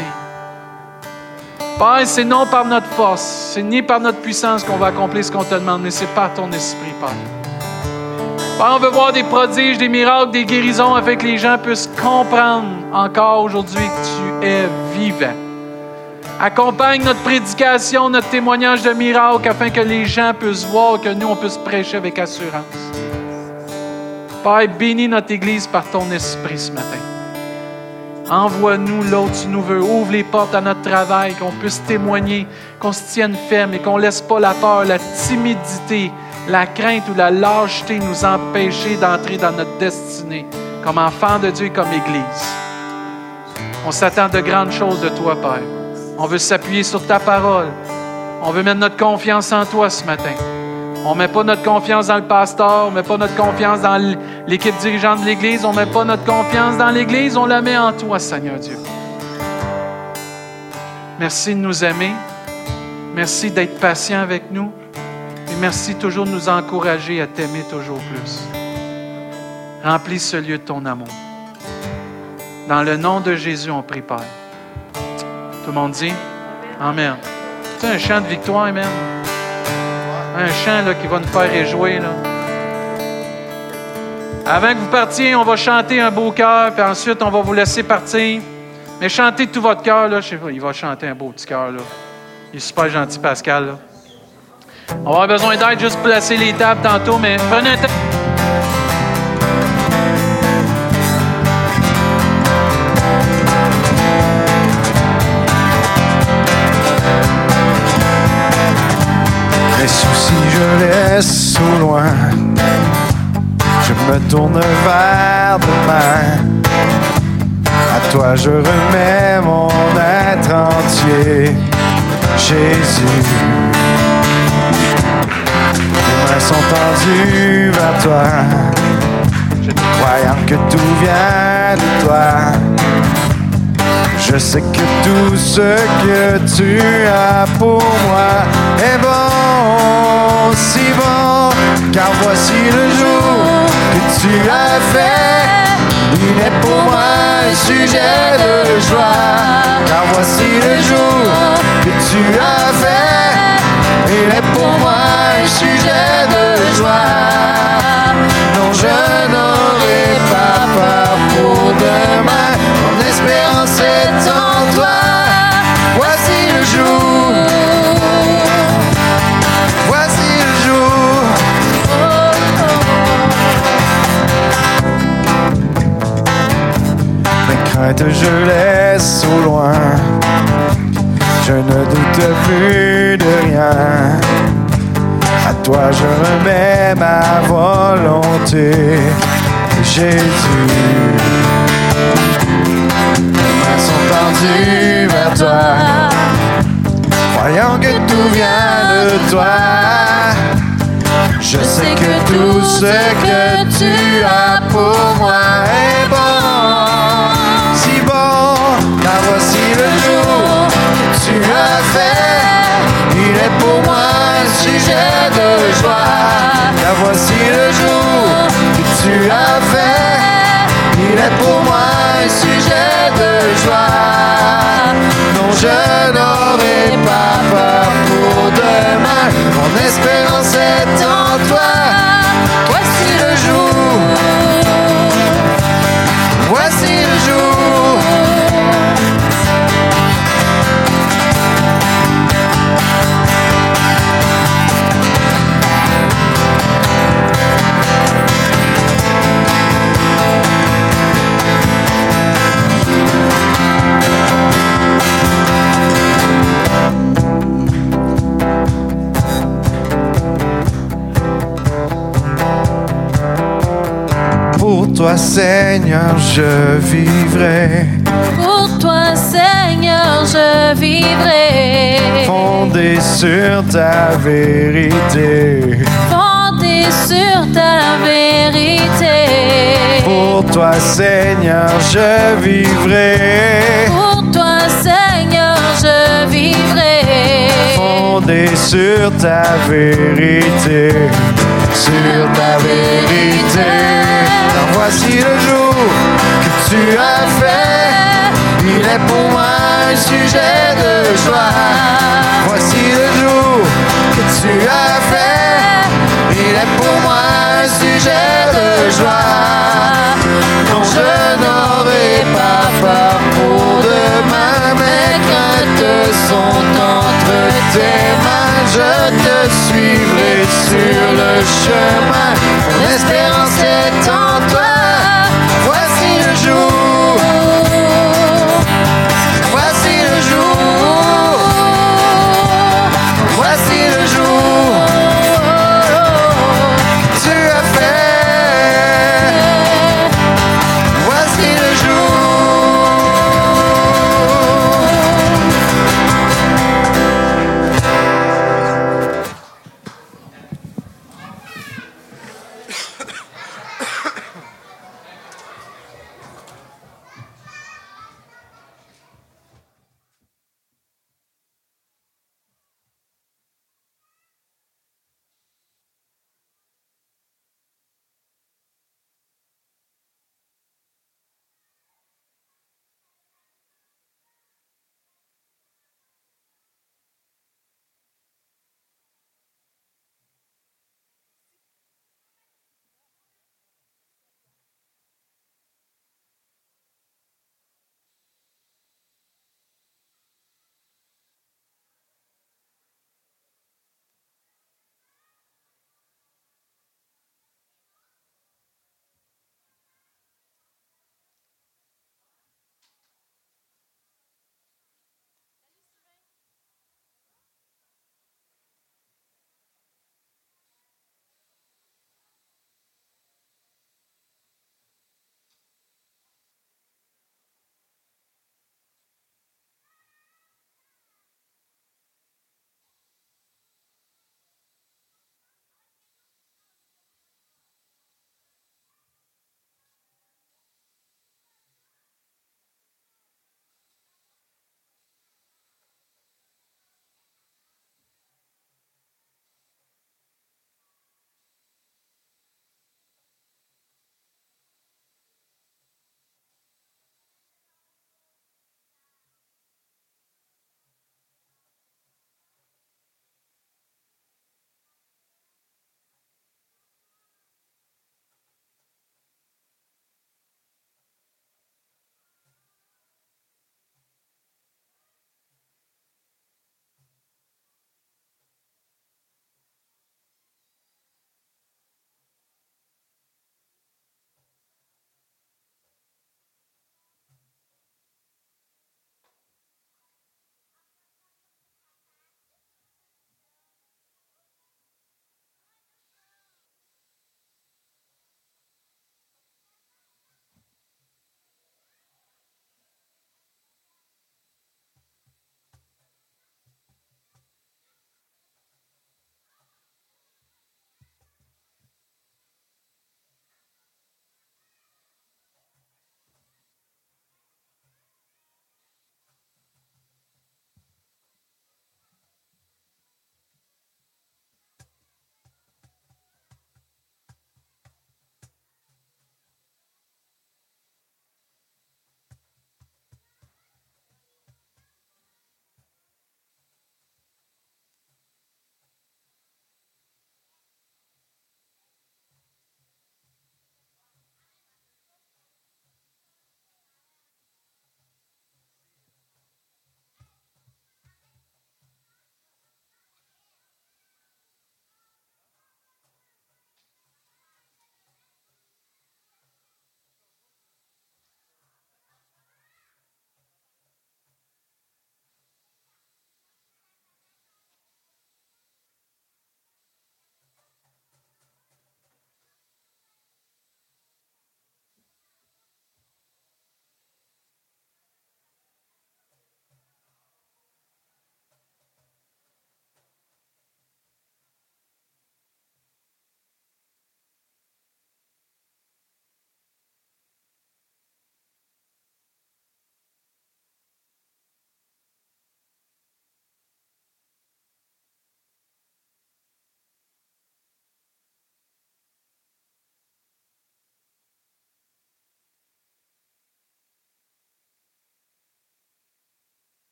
Père, c'est non par notre force, c'est ni par notre puissance qu'on va accomplir ce qu'on te demande, mais c'est par ton esprit, Père. Père, on veut voir des prodiges, des miracles, des guérisons afin que les gens puissent comprendre encore aujourd'hui que tu es vivant. Accompagne notre prédication, notre témoignage de miracles afin que les gens puissent voir que nous, on puisse prêcher avec assurance. Père, bénis notre Église par ton esprit ce matin. Envoie-nous l'autre tu nous veux. Ouvre les portes à notre travail, qu'on puisse témoigner, qu'on se tienne ferme et qu'on ne laisse pas la peur, la timidité, la crainte ou la lâcheté nous empêcher d'entrer dans notre destinée comme enfants de Dieu et comme Église. On s'attend de grandes choses de toi, Père. On veut s'appuyer sur ta parole. On veut mettre notre confiance en toi ce matin. On ne met pas notre confiance dans le pasteur, on ne met pas notre confiance dans l'équipe dirigeante de l'Église, on ne met pas notre confiance dans l'Église, on la met en toi, Seigneur Dieu. Merci de nous aimer. Merci d'être patient avec nous. Merci toujours de nous encourager à t'aimer toujours plus. Remplis ce lieu de ton amour. Dans le nom de Jésus, on prie, Père. Tout le monde dit Amen. C'est un chant de victoire, Amen un chant là, qui va nous faire réjouir. Avant que vous partiez, on va chanter un beau cœur, puis ensuite, on va vous laisser partir. Mais chantez tout votre cœur. Là. Il va chanter un beau petit cœur. Il est super gentil, Pascal. On va avoir besoin d'aide juste pour placer les tables tantôt, mais prenez un temps. Si je laisse au loin, je me tourne vers demain. À toi je remets mon être entier, Jésus. Sont tendues vers toi, croyant que tout vient de toi. Je sais que tout ce que tu as pour moi est bon, si bon, car voici le jour que tu as fait. Il est pour moi un sujet de joie, car voici le jour que tu as fait. Il est pour moi un sujet de joie. Non, je n'aurai pas peur pour demain. Mon espérance est en toi. Voici le jour. Voici le jour. Mes craintes, je laisse au loin. Je ne doute plus de rien. À toi je remets ma volonté, Jésus. Mes mains sont tendues vers toi, croyant que tout vient de toi. Je sais que tout ce que tu as pour moi est bon, Il est pour moi un sujet de joie, car voici le jour que tu as fait. Il est pour moi un sujet de joie. Non, je n'aurai pas peur pour demain. Mon espérance toi, Seigneur, je vivrai. Pour toi, Seigneur, je vivrai. Fondé sur ta vérité. Fondé sur ta vérité. Pour toi, Seigneur, je vivrai. Pour toi, Seigneur, je vivrai. Fondé sur ta vérité. Sur ta vérité voici le jour que tu as fait. Il est pour moi un sujet de joie. Voici le jour que tu as fait. Il est pour moi un sujet de joie. Non, je n'aurai pas peur pour demain, mes craintes sont entre tes mains. Je te suivrai sur le chemin. Mon est